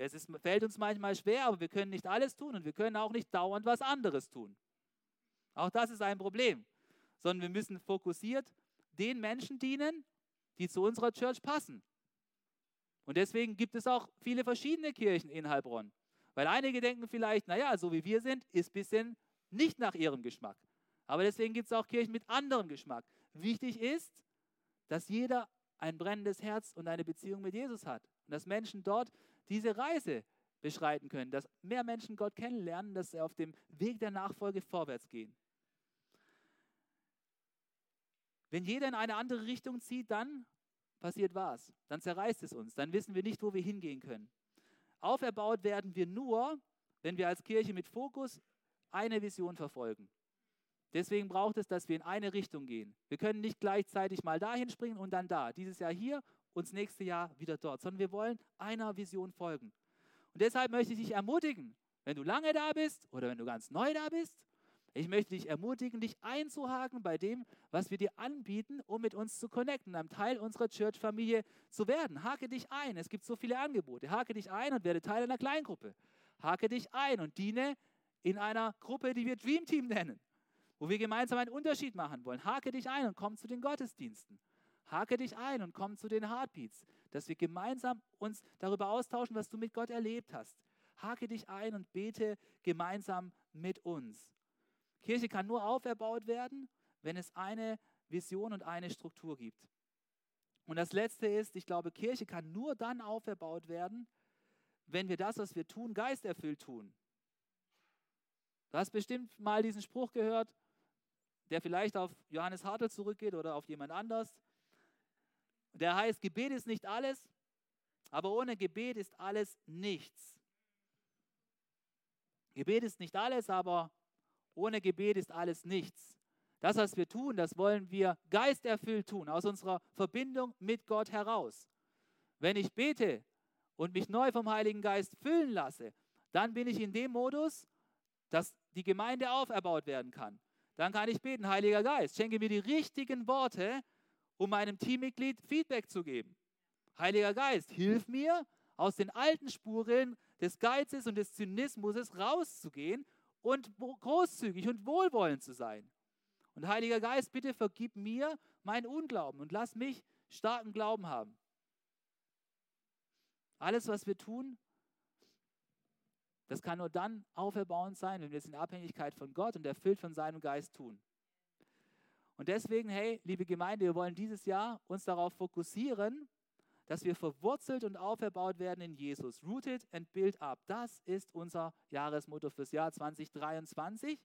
Es ist, fällt uns manchmal schwer, aber wir können nicht alles tun und wir können auch nicht dauernd was anderes tun. Auch das ist ein Problem. Sondern wir müssen fokussiert den Menschen dienen, die zu unserer Church passen. Und deswegen gibt es auch viele verschiedene Kirchen in Heilbronn. Weil einige denken vielleicht, naja, so wie wir sind, ist ein bisschen nicht nach ihrem Geschmack. Aber deswegen gibt es auch Kirchen mit anderem Geschmack. Wichtig ist, dass jeder ein brennendes Herz und eine Beziehung mit Jesus hat. Und dass Menschen dort diese Reise beschreiten können, dass mehr Menschen Gott kennenlernen, dass sie auf dem Weg der Nachfolge vorwärts gehen. Wenn jeder in eine andere Richtung zieht, dann passiert was? Dann zerreißt es uns. Dann wissen wir nicht, wo wir hingehen können. Auferbaut werden wir nur, wenn wir als Kirche mit Fokus eine Vision verfolgen. Deswegen braucht es, dass wir in eine Richtung gehen. Wir können nicht gleichzeitig mal dahin springen und dann da. Dieses Jahr hier und das nächste Jahr wieder dort, sondern wir wollen einer Vision folgen. Und deshalb möchte ich dich ermutigen, wenn du lange da bist oder wenn du ganz neu da bist, ich möchte dich ermutigen, dich einzuhaken bei dem, was wir dir anbieten, um mit uns zu connecten, einem Teil unserer Church-Familie zu werden. Hake dich ein. Es gibt so viele Angebote. Hake dich ein und werde Teil einer Kleingruppe. Hake dich ein und diene in einer Gruppe, die wir Dream Team nennen, wo wir gemeinsam einen Unterschied machen wollen. Hake dich ein und komm zu den Gottesdiensten. Hake dich ein und komm zu den Heartbeats, dass wir gemeinsam uns darüber austauschen, was du mit Gott erlebt hast. Hake dich ein und bete gemeinsam mit uns. Kirche kann nur auferbaut werden, wenn es eine Vision und eine Struktur gibt. Und das Letzte ist, ich glaube, Kirche kann nur dann auferbaut werden, wenn wir das, was wir tun, geisterfüllt tun. Du hast bestimmt mal diesen Spruch gehört, der vielleicht auf Johannes Hartl zurückgeht oder auf jemand anders. Der heißt, Gebet ist nicht alles, aber ohne Gebet ist alles nichts. Gebet ist nicht alles, aber ohne Gebet ist alles nichts. Das, was wir tun, das wollen wir geisterfüllt tun, aus unserer Verbindung mit Gott heraus. Wenn ich bete und mich neu vom Heiligen Geist füllen lasse, dann bin ich in dem Modus, dass die Gemeinde auferbaut werden kann. Dann kann ich beten, Heiliger Geist, schenke mir die richtigen Worte, um meinem Teammitglied Feedback zu geben. Heiliger Geist, hilf mir, aus den alten Spuren des Geizes und des Zynismus rauszugehen und großzügig und wohlwollend zu sein. Und Heiliger Geist, bitte vergib mir meinen Unglauben und lass mich starken Glauben haben. Alles, was wir tun, das kann nur dann auferbauend sein, wenn wir es in Abhängigkeit von Gott und erfüllt von seinem Geist tun. Und deswegen, hey, liebe Gemeinde, wir wollen dieses Jahr uns darauf fokussieren, dass wir verwurzelt und auferbaut werden in Jesus. Rooted and built up. Das ist unser Jahresmotto fürs Jahr 2023.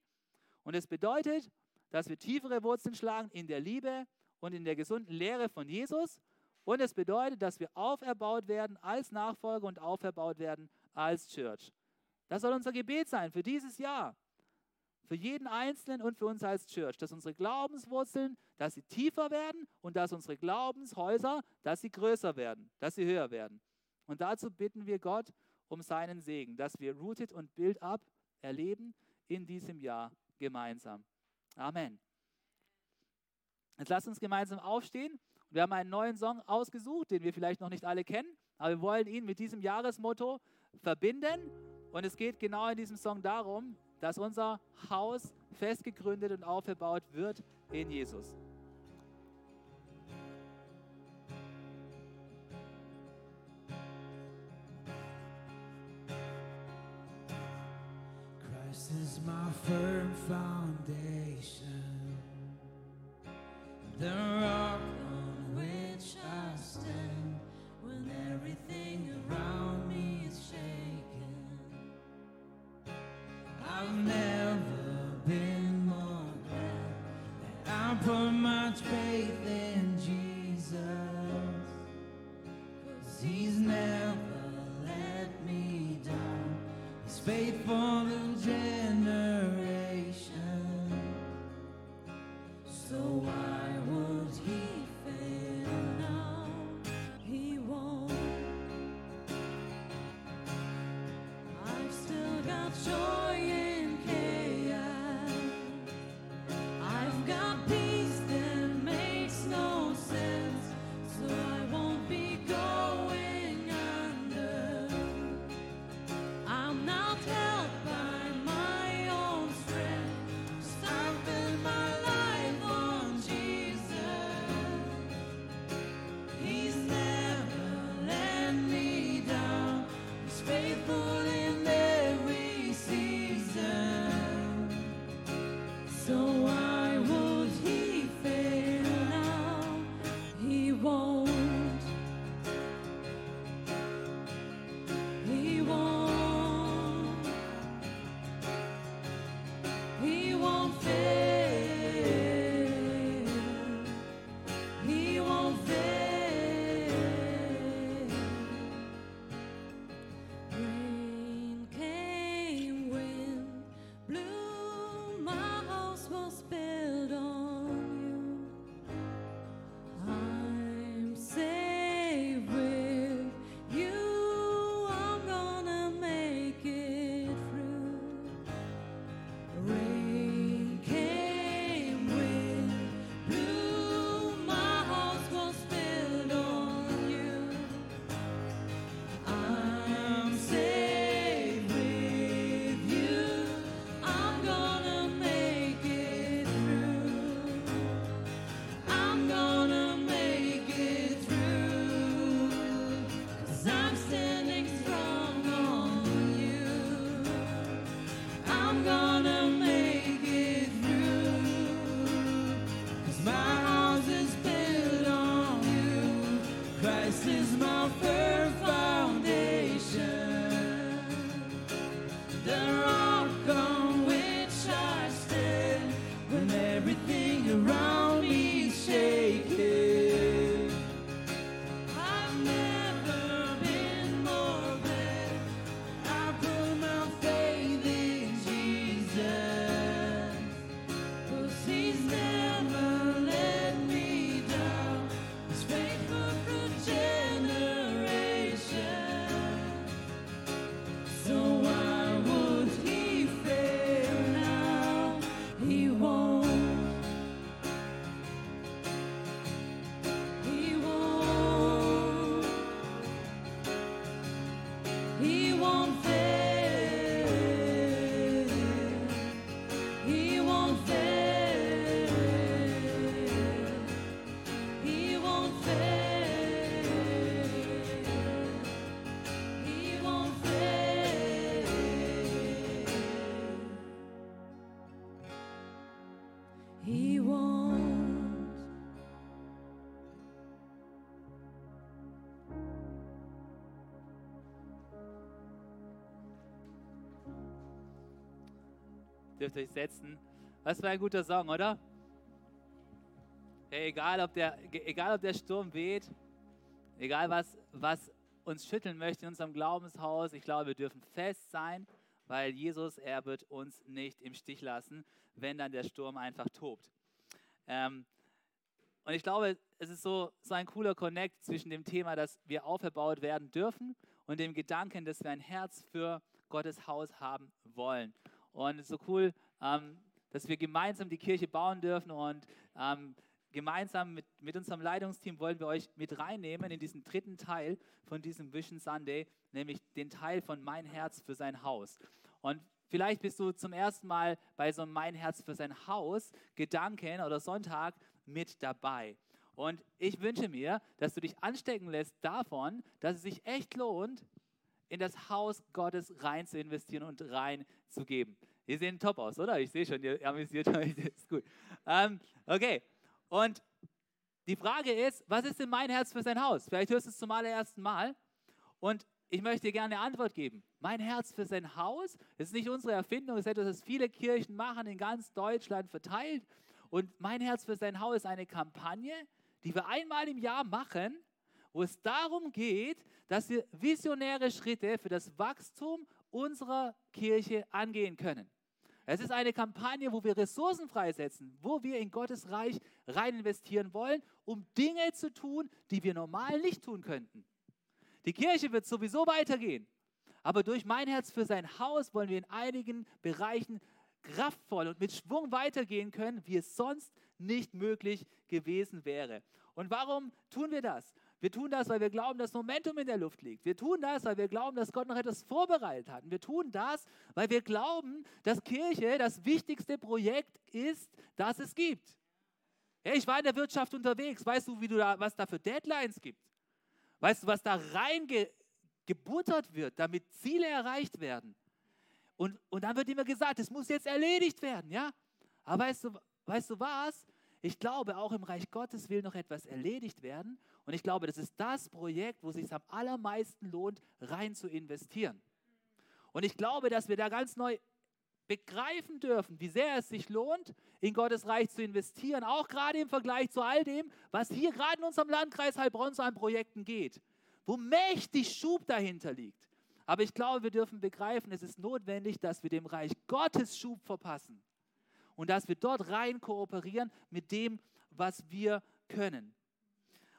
Und es bedeutet, dass wir tiefere Wurzeln schlagen in der Liebe und in der gesunden Lehre von Jesus. Und es bedeutet, dass wir auferbaut werden als Nachfolger und auferbaut werden als Church. Das soll unser Gebet sein für dieses Jahr. Für jeden Einzelnen und für uns als Church, dass unsere Glaubenswurzeln, dass sie tiefer werden und dass unsere Glaubenshäuser, dass sie größer werden, dass sie höher werden. Und dazu bitten wir Gott um seinen Segen, dass wir Rooted und Build Up erleben in diesem Jahr gemeinsam. Amen. Jetzt lasst uns gemeinsam aufstehen. Wir haben einen neuen Song ausgesucht, den wir vielleicht noch nicht alle kennen, aber wir wollen ihn mit diesem Jahresmotto verbinden. Und es geht genau in diesem Song darum, dass unser Haus festgegründet und aufgebaut wird in Jesus. Christ is my firm foundation, the He won't. Dürft euch setzen. Was für ein guter Song, oder? Hey, egal, ob der, egal ob der Sturm weht, egal was, was uns schütteln möchte in unserem Glaubenshaus, ich glaube, wir dürfen fest sein, weil Jesus, er wird uns nicht im Stich lassen, wenn dann der Sturm einfach tobt. Ähm, und ich glaube, es ist so, so ein cooler Connect zwischen dem Thema, dass wir auferbaut werden dürfen und dem Gedanken, dass wir ein Herz für Gottes Haus haben wollen. Und es ist so cool, ähm, dass wir gemeinsam die Kirche bauen dürfen und ähm, gemeinsam mit, mit unserem Leitungsteam wollen wir euch mit reinnehmen in diesen dritten Teil von diesem Vision Sunday, nämlich den Teil von Mein Herz für sein Haus. Und vielleicht bist du zum ersten Mal bei so einem Mein Herz für sein Haus Gedanken oder Sonntag mit dabei. Und ich wünsche mir, dass du dich anstecken lässt davon, dass es sich echt lohnt, in das Haus Gottes rein zu investieren und rein zu geben. Ihr seht top aus, oder? Ich sehe schon, ihr amüsiert euch. Das ist gut. Ähm, okay. Und die Frage ist, was ist denn mein Herz für sein Haus? Vielleicht hörst du es zum allerersten Mal. Und ich möchte dir gerne eine Antwort geben. Mein Herz für sein Haus ist nicht unsere Erfindung, es ist etwas, das viele Kirchen machen, in ganz Deutschland verteilt. Und mein Herz für sein Haus ist eine Kampagne, die wir einmal im Jahr machen, wo es darum geht, dass wir visionäre Schritte für das Wachstum unserer Kirche angehen können. Es ist eine Kampagne, wo wir Ressourcen freisetzen, wo wir in Gottes Reich rein investieren wollen, um Dinge zu tun, die wir normal nicht tun könnten. Die Kirche wird sowieso weitergehen, aber durch mein Herz für sein Haus wollen wir in einigen Bereichen kraftvoll und mit Schwung weitergehen können, wie es sonst nicht möglich gewesen wäre. Und warum tun wir das? Wir tun das, weil wir glauben, dass Momentum in der Luft liegt. Wir tun das, weil wir glauben, dass Gott noch etwas vorbereitet hat. Und wir tun das, weil wir glauben, dass Kirche das wichtigste Projekt ist, das es gibt. Ja, ich war in der Wirtschaft unterwegs. Weißt du, wie du da, was da für Deadlines gibt? Weißt du, was da reingebuttert wird, damit Ziele erreicht werden? Und, und dann wird immer gesagt, es muss jetzt erledigt werden, ja? Aber weißt du, weißt du was? Ich glaube, auch im Reich Gottes will noch etwas erledigt werden. Und ich glaube, das ist das Projekt, wo es sich am allermeisten lohnt, rein zu investieren. Und ich glaube, dass wir da ganz neu begreifen dürfen, wie sehr es sich lohnt, in Gottes Reich zu investieren, auch gerade im Vergleich zu all dem, was hier gerade in unserem Landkreis Heilbronn so an Projekten geht, wo mächtig Schub dahinter liegt. Aber ich glaube, wir dürfen begreifen, es ist notwendig, dass wir dem Reich Gottes Schub verpassen und dass wir dort rein kooperieren mit dem, was wir können.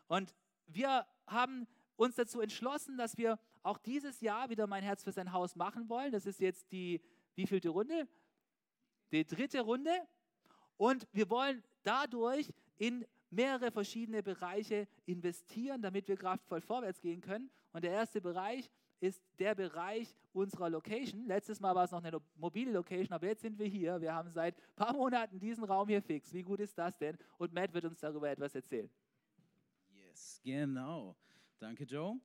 Und wir haben uns dazu entschlossen, dass wir auch dieses Jahr wieder mein Herz für sein Haus machen wollen. Das ist jetzt die wievielte Runde? Die dritte Runde. Und wir wollen dadurch in mehrere verschiedene Bereiche investieren, damit wir kraftvoll vorwärts gehen können. Und der erste Bereich ist der Bereich unserer Location. Letztes Mal war es noch eine mobile Location, aber jetzt sind wir hier. Wir haben seit ein paar Monaten diesen Raum hier fix. Wie gut ist das denn? Und Matt wird uns darüber etwas erzählen. Yes, genau. Danke, Joe.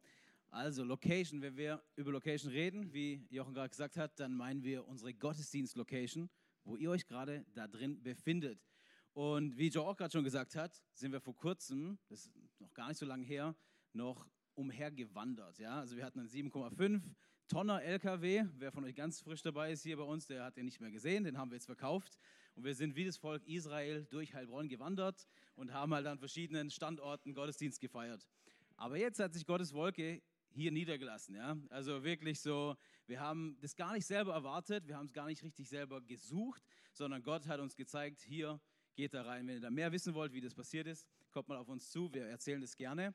Also Location, wenn wir über Location reden, wie Jochen gerade gesagt hat, dann meinen wir unsere Gottesdienst-Location, wo ihr euch gerade da drin befindet. Und wie Joe auch gerade schon gesagt hat, sind wir vor kurzem, das ist noch gar nicht so lange her, noch umhergewandert. Ja? Also wir hatten einen 7,5 Tonner LKW. Wer von euch ganz frisch dabei ist hier bei uns, der hat den nicht mehr gesehen, den haben wir jetzt verkauft. Und wir sind wie das Volk Israel durch Heilbronn gewandert und haben halt an verschiedenen Standorten Gottesdienst gefeiert. Aber jetzt hat sich Gottes Wolke hier niedergelassen. Ja? Also wirklich so, wir haben das gar nicht selber erwartet, wir haben es gar nicht richtig selber gesucht, sondern Gott hat uns gezeigt, hier geht da rein. Wenn ihr da mehr wissen wollt, wie das passiert ist, kommt mal auf uns zu, wir erzählen das gerne.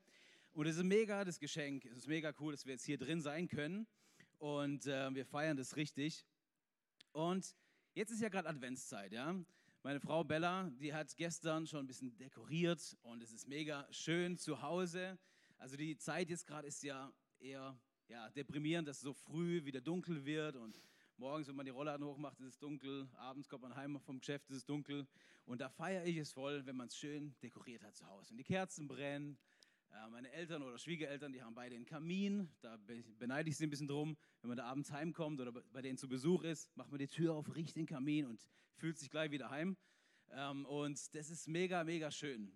Und es ist mega das Geschenk, es ist mega cool, dass wir jetzt hier drin sein können und äh, wir feiern das richtig. Und jetzt ist ja gerade Adventszeit, ja. Meine Frau Bella, die hat gestern schon ein bisschen dekoriert und es ist mega schön zu Hause. Also die Zeit jetzt gerade ist ja eher ja, deprimierend, dass es so früh wieder dunkel wird und morgens, wenn man die Rollladen hochmacht, ist es dunkel, abends kommt man heim vom Geschäft, ist es dunkel und da feiere ich es voll, wenn man es schön dekoriert hat zu Hause. Und die Kerzen brennen, meine Eltern oder Schwiegereltern, die haben beide einen Kamin, da be- beneide ich sie ein bisschen drum, wenn man da abends heimkommt oder bei- denen zu Besuch ist, macht man die Tür auf, riecht den Kamin und fühlt sich gleich wieder heim. Ähm, und das ist mega, mega schön.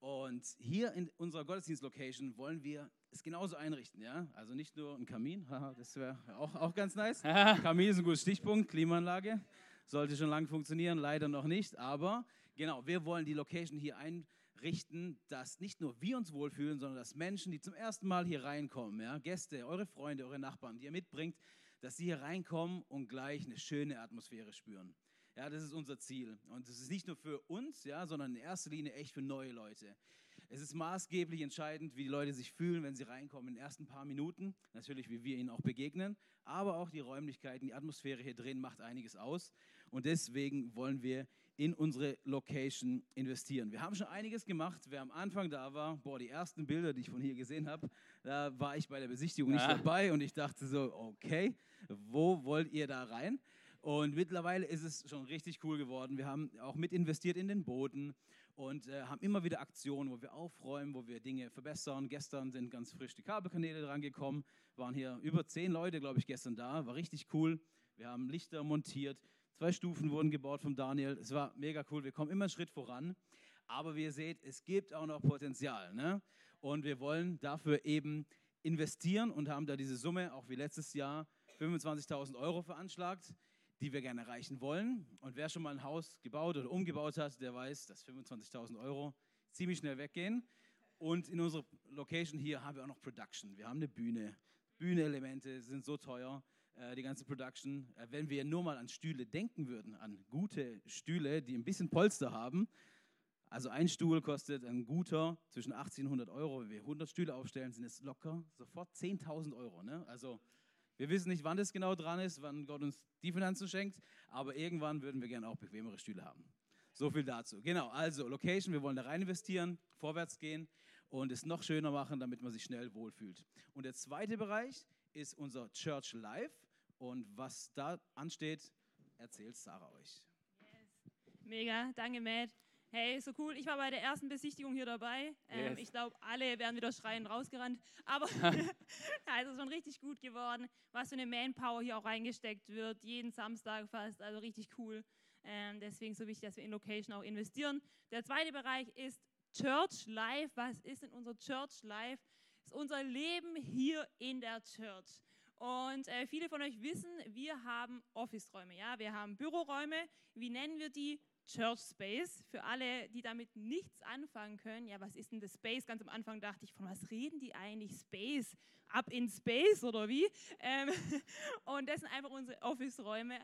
Und hier in unserer Gottesdienstlocation wollen wir es genauso einrichten, ja? Also nicht nur ein Kamin, das wäre auch, auch ganz nice. Kamin ist ein guter Stichpunkt, Klimaanlage. Sollte schon lange funktionieren, leider noch nicht. Aber genau, wir wollen die Location hier einrichten, dass nicht nur wir uns wohlfühlen, sondern dass Menschen, die zum ersten Mal hier reinkommen, ja, Gäste, eure Freunde, eure Nachbarn, die ihr mitbringt, dass sie hier reinkommen und gleich eine schöne Atmosphäre spüren. Ja, das ist unser Ziel. Und es ist nicht nur für uns, ja, sondern in erster Linie echt für neue Leute. Es ist maßgeblich entscheidend, wie die Leute sich fühlen, wenn sie reinkommen in den ersten paar Minuten. Natürlich, wie wir ihnen auch begegnen. Aber auch die Räumlichkeiten, die Atmosphäre hier drin macht einiges aus. Und deswegen wollen wir in unsere Location investieren. Wir haben schon einiges gemacht. Wer am Anfang da war, boah, die ersten Bilder, die ich von hier gesehen habe, da war ich bei der Besichtigung nicht Ah. dabei und ich dachte so, okay, wo wollt ihr da rein? Und mittlerweile ist es schon richtig cool geworden. Wir haben auch mit investiert in den Boden und äh, haben immer wieder Aktionen, wo wir aufräumen, wo wir Dinge verbessern. Gestern sind ganz frisch die Kabelkanäle dran gekommen. Waren hier über zehn Leute, glaube ich, gestern da. War richtig cool. Wir haben Lichter montiert. Zwei Stufen wurden gebaut vom Daniel. Es war mega cool. Wir kommen immer einen Schritt voran. Aber wie ihr seht, es gibt auch noch Potenzial. Ne? Und wir wollen dafür eben investieren und haben da diese Summe, auch wie letztes Jahr, 25.000 Euro veranschlagt, die wir gerne erreichen wollen. Und wer schon mal ein Haus gebaut oder umgebaut hat, der weiß, dass 25.000 Euro ziemlich schnell weggehen. Und in unserer Location hier haben wir auch noch Production. Wir haben eine Bühne. Bühneelemente sind so teuer, die ganze Production. Äh, wenn wir nur mal an Stühle denken würden, an gute Stühle, die ein bisschen Polster haben, also ein Stuhl kostet ein guter zwischen 80 und 100 Euro. Wenn wir 100 Stühle aufstellen, sind es locker sofort 10.000 Euro. Ne? Also wir wissen nicht, wann das genau dran ist, wann Gott uns die Finanzen schenkt, aber irgendwann würden wir gerne auch bequemere Stühle haben. So viel dazu. Genau, also Location, wir wollen da rein investieren, vorwärts gehen und es noch schöner machen, damit man sich schnell wohlfühlt. Und der zweite Bereich ist unser Church Live und was da ansteht, erzählt Sarah euch. Mega, danke Matt. Hey, so cool. Ich war bei der ersten Besichtigung hier dabei. Ähm, Yes. Ich glaube, alle wären wieder schreiend rausgerannt. Aber es ist schon richtig gut geworden, was für eine Manpower hier auch reingesteckt wird. Jeden Samstag fast. Also richtig cool. Ähm, deswegen so wichtig, dass wir in Location auch investieren. Der zweite Bereich ist Church Life. Was ist denn unser Church Life? Das ist unser Leben hier in der Church. Und äh, viele von euch wissen, wir haben Office-Räume, ja, wir haben Büroräume. Wie nennen wir die? Church Space. Für alle, die damit nichts anfangen können, ja, was ist denn das Space? Ganz am Anfang dachte ich, von was reden die eigentlich? Space? Ab in Space oder wie? Ähm, und das sind einfach unsere Office-Räume.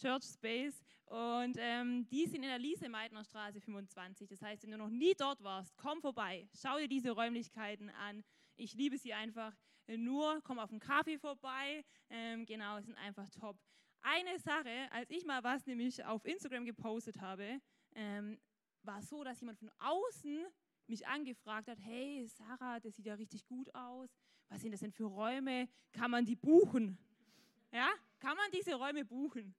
Church Space und ähm, die sind in der Liese-Meitner Straße 25. Das heißt, wenn du noch nie dort warst, komm vorbei, schau dir diese Räumlichkeiten an. Ich liebe sie einfach nur, komm auf einen Kaffee vorbei. Ähm, genau, sind einfach top. Eine Sache, als ich mal was nämlich auf Instagram gepostet habe, ähm, war so, dass jemand von außen mich angefragt hat, hey Sarah, das sieht ja richtig gut aus. Was sind das denn für Räume? Kann man die buchen? Ja, kann man diese Räume buchen?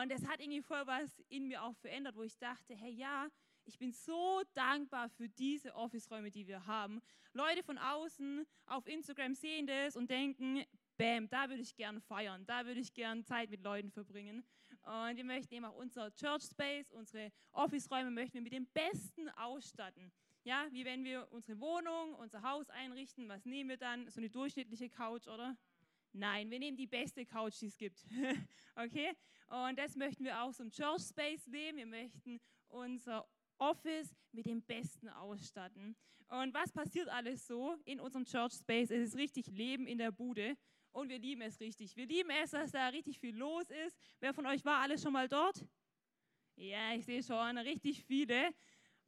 Und das hat irgendwie voll was in mir auch verändert, wo ich dachte, hey ja, ich bin so dankbar für diese Office-Räume, die wir haben. Leute von außen auf Instagram sehen das und denken, bam, da würde ich gern feiern, da würde ich gern Zeit mit Leuten verbringen. Und wir möchten eben auch unser Church Space, unsere Office-Räume möchten wir mit dem Besten ausstatten. Ja, wie wenn wir unsere Wohnung, unser Haus einrichten, was nehmen wir dann? So eine durchschnittliche Couch, oder? Nein, wir nehmen die beste Couch, die es gibt. okay? Und das möchten wir auch im Church Space nehmen. Wir möchten unser Office mit dem Besten ausstatten. Und was passiert alles so in unserem Church Space? Es ist richtig Leben in der Bude. Und wir lieben es richtig. Wir lieben es, dass da richtig viel los ist. Wer von euch war alles schon mal dort? Ja, ich sehe schon, richtig viele.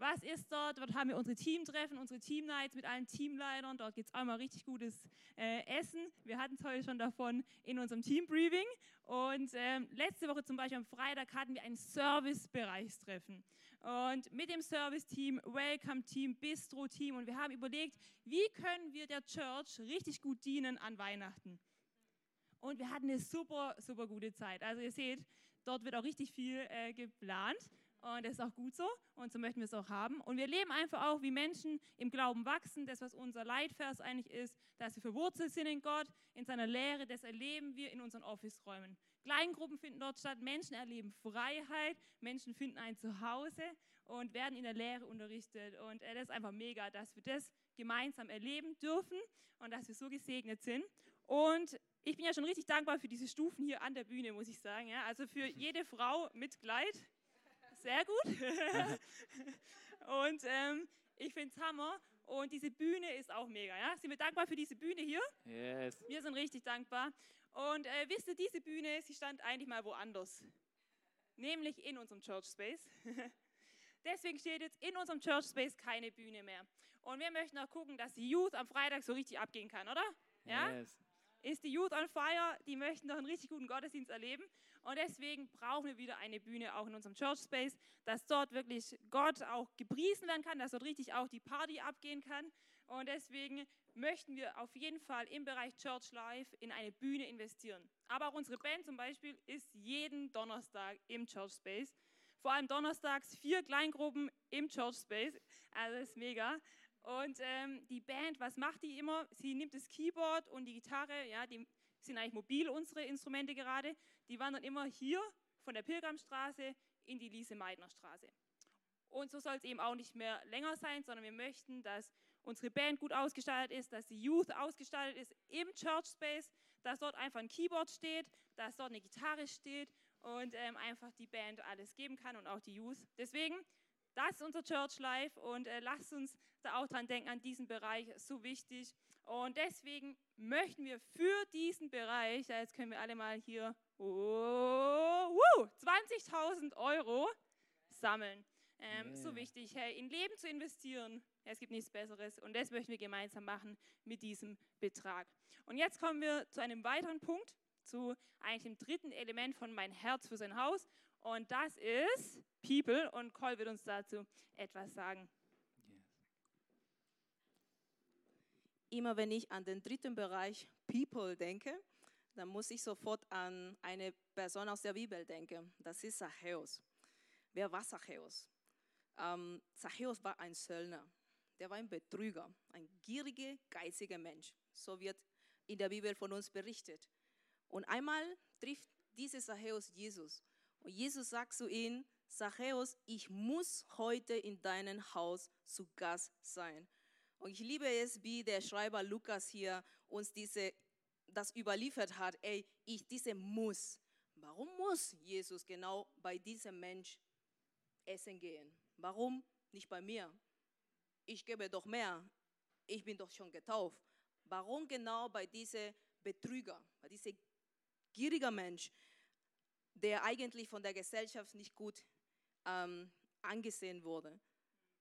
Was ist dort? Dort haben wir unsere Teamtreffen, unsere Teamnights mit allen Teamleitern. Dort gibt es einmal richtig gutes äh, Essen. Wir hatten es heute schon davon in unserem Teambriefing. Und ähm, letzte Woche zum Beispiel am Freitag hatten wir ein Service-Bereichstreffen. Und mit dem Service-Team, Welcome-Team, Bistro-Team. Und wir haben überlegt, wie können wir der Church richtig gut dienen an Weihnachten. Und wir hatten eine super, super gute Zeit. Also ihr seht, dort wird auch richtig viel äh, geplant. Und das ist auch gut so. Und so möchten wir es auch haben. Und wir leben einfach auch, wie Menschen im Glauben wachsen. Das, was unser Leitvers eigentlich ist, dass wir verwurzelt sind in Gott, in seiner Lehre, das erleben wir in unseren Office-Räumen. Kleingruppen finden dort statt. Menschen erleben Freiheit. Menschen finden ein Zuhause und werden in der Lehre unterrichtet. Und äh, das ist einfach mega, dass wir das gemeinsam erleben dürfen und dass wir so gesegnet sind. Und ich bin ja schon richtig dankbar für diese Stufen hier an der Bühne, muss ich sagen. Ja? Also für jede Frau mit Kleid. Sehr gut. und ähm, ich finde es Hammer. Und diese Bühne ist auch mega. Ja? Sind wir dankbar für diese Bühne hier? Yes. Wir sind richtig dankbar. Und äh, wisst ihr, diese Bühne, sie stand eigentlich mal woanders. Nämlich in unserem Church Space. Deswegen steht jetzt in unserem Church Space keine Bühne mehr. Und wir möchten auch gucken, dass die Youth am Freitag so richtig abgehen kann, oder? Ja? Yes. Ist die Youth on Fire, die möchten doch einen richtig guten Gottesdienst erleben. Und deswegen brauchen wir wieder eine Bühne auch in unserem Church Space, dass dort wirklich Gott auch gepriesen werden kann, dass dort richtig auch die Party abgehen kann. Und deswegen möchten wir auf jeden Fall im Bereich Church Life in eine Bühne investieren. Aber auch unsere Band zum Beispiel ist jeden Donnerstag im Church Space. Vor allem donnerstags vier Kleingruppen im Church Space. Also das ist mega. Und ähm, die Band, was macht die immer? Sie nimmt das Keyboard und die Gitarre, ja, die sind eigentlich mobil, unsere Instrumente gerade. Die wandern immer hier von der Pilgramstraße in die Lise-Meidner-Straße. Und so soll es eben auch nicht mehr länger sein, sondern wir möchten, dass unsere Band gut ausgestattet ist, dass die Youth ausgestattet ist im Church Space, dass dort einfach ein Keyboard steht, dass dort eine Gitarre steht und ähm, einfach die Band alles geben kann und auch die Youth. Deswegen, das ist unser Church Life und äh, lasst uns da auch dran denken, an diesen Bereich, so wichtig. Und deswegen möchten wir für diesen Bereich, ja, jetzt können wir alle mal hier oh, wuh, 20.000 Euro sammeln. Ähm, So Yeah. wichtig, hey, in Leben zu investieren, ja, es gibt nichts Besseres. Und das möchten wir gemeinsam machen mit diesem Betrag. Und jetzt kommen wir zu einem weiteren Punkt, zu eigentlich dem dritten Element von mein Herz für sein Haus. Und das ist People. Und Cole wird uns dazu etwas sagen. Immer wenn ich an den dritten Bereich People denke, dann muss ich sofort an eine Person aus der Bibel denken. Das ist Zachäus. Wer war Zachäus? Ähm, Zachäus war ein Söldner. Der war ein Betrüger, ein gieriger, geiziger Mensch. So wird in der Bibel von uns berichtet. Und einmal trifft dieser Zachäus Jesus. Und Jesus sagt zu ihm, Zachäus, ich muss heute in deinem Haus zu Gast sein. Und ich liebe es, wie der Schreiber Lukas hier uns diese, das überliefert hat. Ey, ich diese muss. Warum muss Jesus genau bei diesem Mensch essen gehen? Warum nicht bei mir? Ich gebe doch mehr. Ich bin doch schon getauft. Warum genau bei diesem Betrüger, bei diesem gierigen Mensch, der eigentlich von der Gesellschaft nicht gut ähm, angesehen wurde?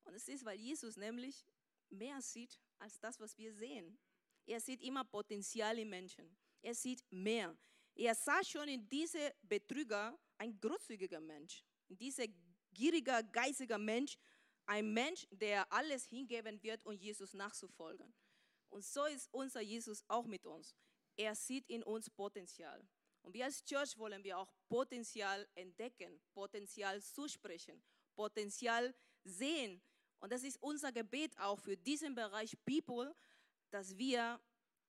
Und es ist, weil Jesus nämlich mehr sieht als das, was wir sehen. Er sieht immer Potenzial im Menschen. Er sieht mehr. Er sah schon in diesem Betrüger ein großzügiger Mensch. In diesem gieriger, geiziger Mensch, ein Mensch, der alles hingeben wird, um Jesus nachzufolgen. Und so ist unser Jesus auch mit uns. Er sieht in uns Potenzial. Und wir als Church wollen wir auch Potenzial entdecken, Potenzial zusprechen, Potenzial sehen. Und das ist unser Gebet auch für diesen Bereich People, dass wir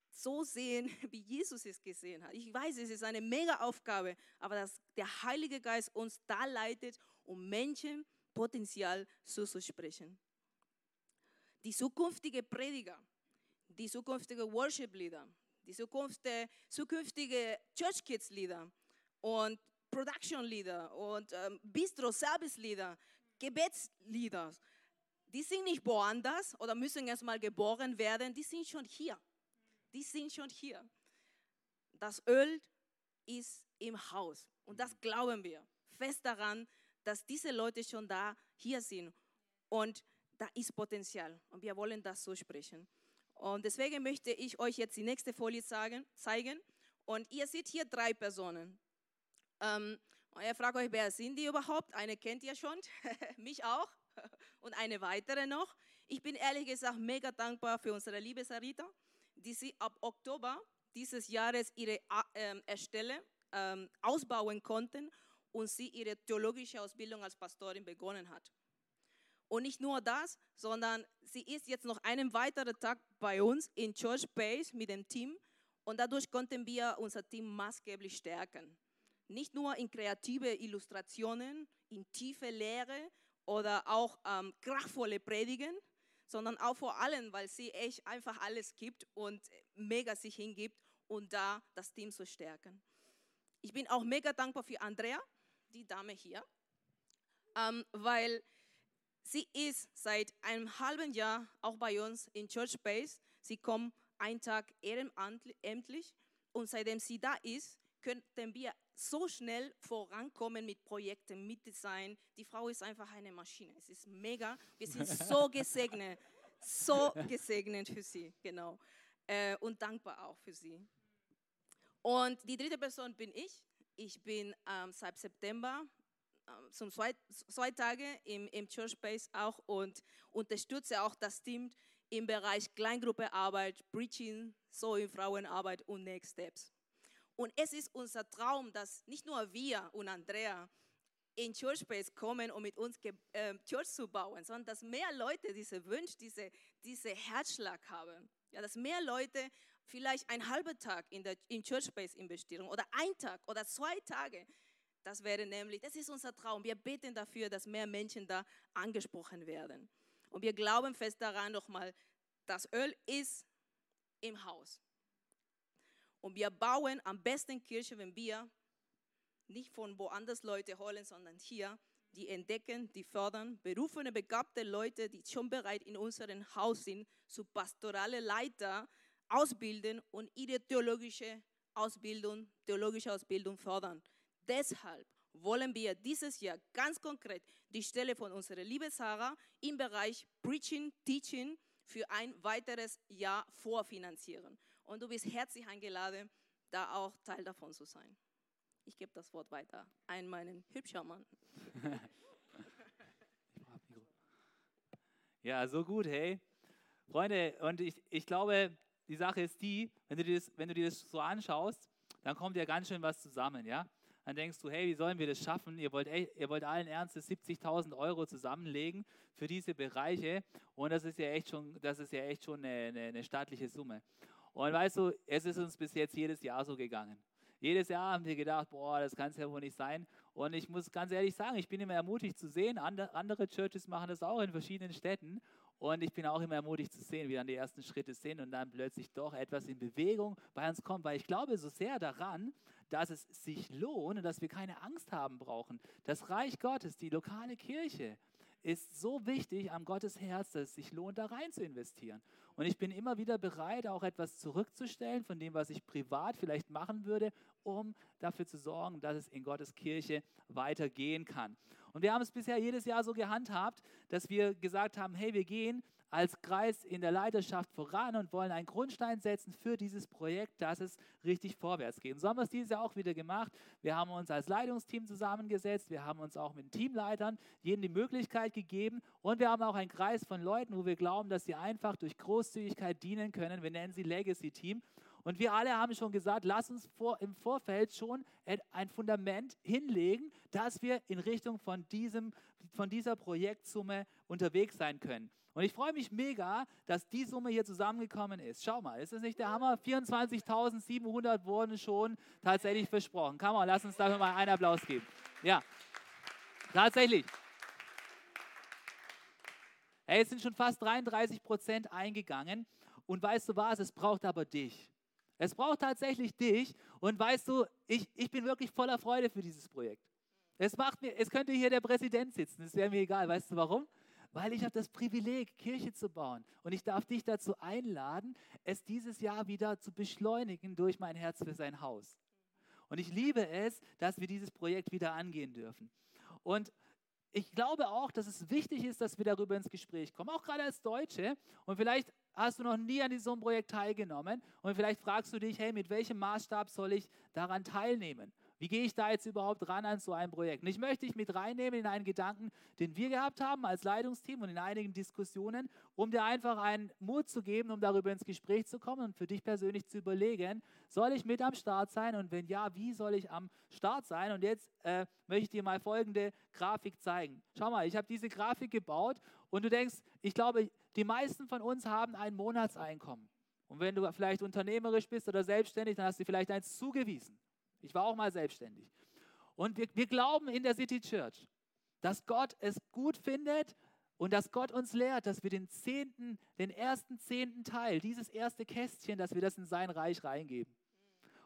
so sehen, wie Jesus es gesehen hat. Ich weiß, es ist eine mega Aufgabe, aber dass der Heilige Geist uns da leitet, um Menschen Potenzial zuzusprechen. die zukünftigen Prediger, die zukünftigen Worship-Leader, die zukünftige, zukünftige Church Kids-Leader und Production-Leader und ähm, Bistro-Service-Leader, Gebetsleader, die sind nicht woanders oder müssen erstmal geboren werden, die sind schon hier. Die sind schon hier. Das Öl ist im Haus und das glauben wir fest daran, dass diese Leute schon da hier sind und da ist Potenzial und wir wollen das so sprechen. Und deswegen möchte ich euch jetzt die nächste Folie sagen, zeigen und ihr seht hier drei Personen. Ähm, und ihr fragt euch, wer sind die überhaupt? Eine kennt ihr schon, mich auch und eine weitere noch. Ich bin ehrlich gesagt mega dankbar für unsere liebe Sarita, die sie ab Oktober dieses Jahres ihre ähm, Erstelle ähm, ausbauen konnten und sie ihre theologische Ausbildung als Pastorin begonnen hat. Und nicht nur das, sondern sie ist jetzt noch einen weiteren Tag bei uns in Church Base mit dem Team und dadurch konnten wir unser Team maßgeblich stärken. Nicht nur in kreative Illustrationen, in tiefe Lehre oder auch ähm, kraftvolle Predigen, sondern auch vor allem, weil sie echt einfach alles gibt und mega sich hingibt und da das Team zu stärken. Ich bin auch mega dankbar für Andrea, die Dame hier, ähm, weil sie ist seit einem halben Jahr auch bei uns in Church Base. Sie kommt einen Tag ehrenamtlich und seitdem sie da ist, könnten wir so schnell vorankommen mit Projekten, mit Design. Die Frau ist einfach eine Maschine. Es ist mega. Wir sind so gesegnet, so gesegnet für sie, genau. Äh, und dankbar auch für sie. Und die dritte Person bin ich. Ich bin ähm, seit September ähm, zum zwei, zwei Tage im, im Church Space auch und unterstütze auch das Team im Bereich Kleingruppearbeit, Preaching, so in Frauenarbeit und Next Steps. Und es ist unser Traum, dass nicht nur wir und Andrea in Church Space kommen, um mit uns äh, Church zu bauen, sondern dass mehr Leute diese Wunsch, diese, diese Herzschlag haben. Ja, dass mehr Leute vielleicht einen halben Tag in der in Church Space investieren oder ein Tag oder zwei Tage. Das wäre nämlich, das ist unser Traum. Wir beten dafür, dass mehr Menschen da angesprochen werden. Und wir glauben fest daran nochmal, das Öl ist im Haus. Und wir bauen am besten Kirche, wenn wir nicht von woanders Leute holen, sondern hier, die entdecken, die fördern, berufene, begabte Leute, die schon bereit in unserem Haus sind, zu pastorale Leiter ausbilden und ihre theologische Ausbildung, theologische Ausbildung fördern. Deshalb wollen wir dieses Jahr ganz konkret die Stelle von unserer lieben Sarah im Bereich Preaching, Teaching für ein weiteres Jahr vorfinanzieren. Und du bist herzlich eingeladen, da auch Teil davon zu sein. Ich gebe das Wort weiter an meinen hübschen Mann. Ja, so gut, hey. Freunde, und ich, ich glaube, die Sache ist die, wenn du, dir das, wenn du dir das so anschaust, dann kommt ja ganz schön was zusammen, ja. Dann denkst du, hey, wie sollen wir das schaffen? Ihr wollt, ihr wollt allen Ernstes 70.000 Euro zusammenlegen für diese Bereiche und das ist ja echt schon, das ist ja echt schon eine, eine, eine staatliche Summe. Und weißt du, es ist uns bis jetzt jedes Jahr so gegangen. Jedes Jahr haben wir gedacht, boah, das kann es ja wohl nicht sein. Und ich muss ganz ehrlich sagen, ich bin immer ermutigt zu sehen, andere Churches machen das auch in verschiedenen Städten. Und ich bin auch immer ermutigt zu sehen, wie dann die ersten Schritte sind und dann plötzlich doch etwas in Bewegung bei uns kommt, weil ich glaube so sehr daran, dass es sich lohnt und dass wir keine Angst haben brauchen. Das Reich Gottes, die lokale Kirche, ist so wichtig am Gottes Herz, dass es sich lohnt, da rein zu investieren. Und ich bin immer wieder bereit, auch etwas zurückzustellen von dem, was ich privat vielleicht machen würde, um dafür zu sorgen, dass es in Gottes Kirche weitergehen kann. Und wir haben es bisher jedes Jahr so gehandhabt, dass wir gesagt haben, hey, wir gehen als Kreis in der Leiterschaft voran und wollen einen Grundstein setzen für dieses Projekt, dass es richtig vorwärts geht. Und so haben wir es dieses Jahr auch wieder gemacht. Wir haben uns als Leitungsteam zusammengesetzt, wir haben uns auch mit Teamleitern jedem die Möglichkeit gegeben und wir haben auch einen Kreis von Leuten, wo wir glauben, dass sie einfach durch Großzügigkeit dienen können. Wir nennen sie Legacy Team. Und wir alle haben schon gesagt, lass uns vor, im Vorfeld schon ein Fundament hinlegen, dass wir in Richtung von, diesem, von dieser Projektsumme unterwegs sein können. Und ich freue mich mega, dass die Summe hier zusammengekommen ist. Schau mal, ist das nicht der Hammer? 24.700 wurden schon tatsächlich versprochen. Kann man, lass uns dafür mal einen Applaus geben. Ja, tatsächlich. Ey, es sind schon fast 33 Prozent eingegangen. Und weißt du was? Es braucht aber dich. Es braucht tatsächlich dich. Und weißt du, ich, ich bin wirklich voller Freude für dieses Projekt. Es, macht mir, es könnte hier der Präsident sitzen, es wäre mir egal. Weißt du warum? Weil ich habe das Privileg, Kirche zu bauen. Und ich darf dich dazu einladen, es dieses Jahr wieder zu beschleunigen durch mein Herz für sein Haus. Und ich liebe es, dass wir dieses Projekt wieder angehen dürfen. Und ich glaube auch, dass es wichtig ist, dass wir darüber ins Gespräch kommen, auch gerade als Deutsche. Und vielleicht hast du noch nie an diesem Projekt teilgenommen und vielleicht fragst du dich, hey, mit welchem Maßstab soll ich daran teilnehmen? Wie gehe ich da jetzt überhaupt ran an so ein Projekt? Und ich möchte dich mit reinnehmen in einen Gedanken, den wir gehabt haben als Leitungsteam und in einigen Diskussionen, um dir einfach einen Mut zu geben, um darüber ins Gespräch zu kommen und für dich persönlich zu überlegen, soll ich mit am Start sein und wenn ja, wie soll ich am Start sein? Und jetzt äh, möchte ich dir mal folgende Grafik zeigen. Schau mal, ich habe diese Grafik gebaut und du denkst, ich glaube, die meisten von uns haben ein Monatseinkommen. Und wenn du vielleicht unternehmerisch bist oder selbstständig, dann hast du vielleicht eins zugewiesen. Ich war auch mal selbstständig. Und wir, wir glauben in der City Church, dass Gott es gut findet und dass Gott uns lehrt, dass wir den zehnten, den ersten zehnten Teil, dieses erste Kästchen, dass wir das in sein Reich reingeben.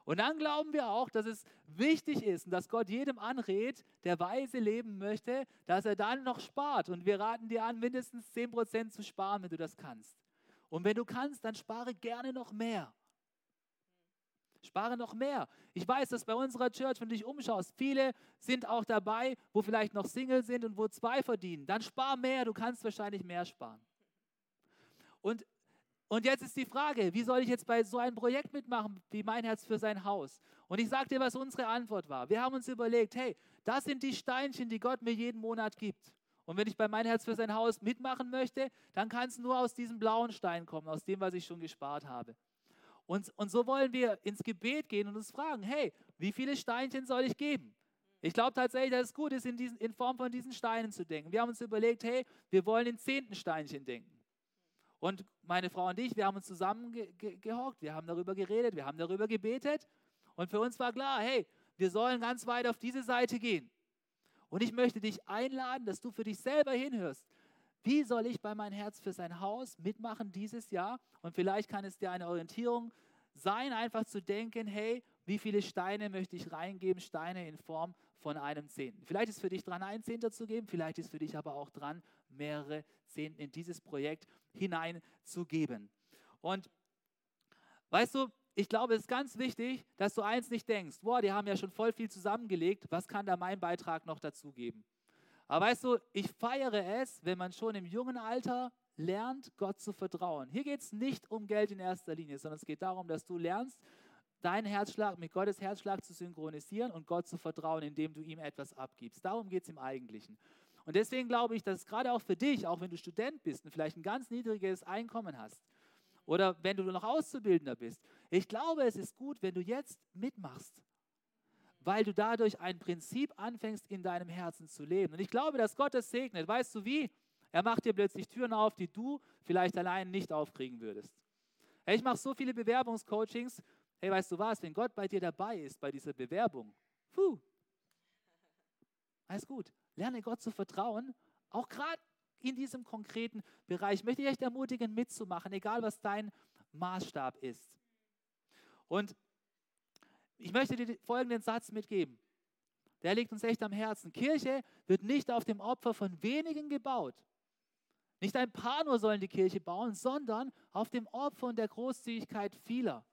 Und dann glauben wir auch, dass es wichtig ist und dass Gott jedem anrät, der weise leben möchte, dass er dann noch spart. Und wir raten dir an, mindestens 10% zu sparen, wenn du das kannst. Und wenn du kannst, dann spare gerne noch mehr. Spare noch mehr. Ich weiß, dass bei unserer Church, wenn du dich umschaust, viele sind auch dabei, wo vielleicht noch Single sind und wo zwei verdienen. Dann spar mehr, du kannst wahrscheinlich mehr sparen. Und, und jetzt ist die Frage, wie soll ich jetzt bei so einem Projekt mitmachen, wie mein Herz für sein Haus? Und ich sage dir, was unsere Antwort war. Wir haben uns überlegt, hey, das sind die Steinchen, die Gott mir jeden Monat gibt. Und wenn ich bei mein Herz für sein Haus mitmachen möchte, dann kann es nur aus diesem blauen Stein kommen, aus dem, was ich schon gespart habe. Und, und so wollen wir ins Gebet gehen und uns fragen, hey, wie viele Steinchen soll ich geben? Ich glaube tatsächlich, dass es gut ist, in, diesen, in Form von diesen Steinen zu denken. Wir haben uns überlegt, hey, wir wollen in zehnten Steinchen denken. Und meine Frau und ich, wir haben uns zusammengehockt, wir haben darüber geredet, wir haben darüber gebetet. Und für uns war klar, hey, wir sollen ganz weit auf diese Seite gehen. Und ich möchte dich einladen, dass du für dich selber hinhörst. Wie soll ich bei mein Herz für sein Haus mitmachen dieses Jahr? Und vielleicht kann es dir eine Orientierung sein, einfach zu denken, hey, wie viele Steine möchte ich reingeben? Steine in Form von einem Zehnten. Vielleicht ist für dich dran, einen Zehnter zu geben, vielleicht ist für dich aber auch dran, mehrere Zehnten in dieses Projekt hineinzugeben. Und weißt du, ich glaube, es ist ganz wichtig, dass du eins nicht denkst, boah, die haben ja schon voll viel zusammengelegt, was kann da mein Beitrag noch dazu geben? Aber weißt du, ich feiere es, wenn man schon im jungen Alter lernt, Gott zu vertrauen. Hier geht es nicht um Geld in erster Linie, sondern es geht darum, dass du lernst, deinen Herzschlag mit Gottes Herzschlag zu synchronisieren und Gott zu vertrauen, indem du ihm etwas abgibst. Darum geht es im Eigentlichen. Und deswegen glaube ich, dass gerade auch für dich, auch wenn du Student bist und vielleicht ein ganz niedriges Einkommen hast oder wenn du noch Auszubildender bist, ich glaube, es ist gut, wenn du jetzt mitmachst weil du dadurch ein Prinzip anfängst, in deinem Herzen zu leben. Und ich glaube, dass Gott es segnet. Weißt du wie? Er macht dir plötzlich Türen auf, die du vielleicht allein nicht aufkriegen würdest. Hey, ich mache so viele Bewerbungscoachings. Hey, weißt du was? Wenn Gott bei dir dabei ist, bei dieser Bewerbung, puh, alles gut. Lerne Gott zu vertrauen, auch gerade in diesem konkreten Bereich. Ich möchte dich echt ermutigen, mitzumachen, egal was dein Maßstab ist. Und ich möchte dir folgenden Satz mitgeben. Der liegt uns echt am Herzen. Kirche wird nicht auf dem Opfer von wenigen gebaut. Nicht ein paar nur sollen die Kirche bauen, sondern auf dem Opfer und der Großzügigkeit vieler.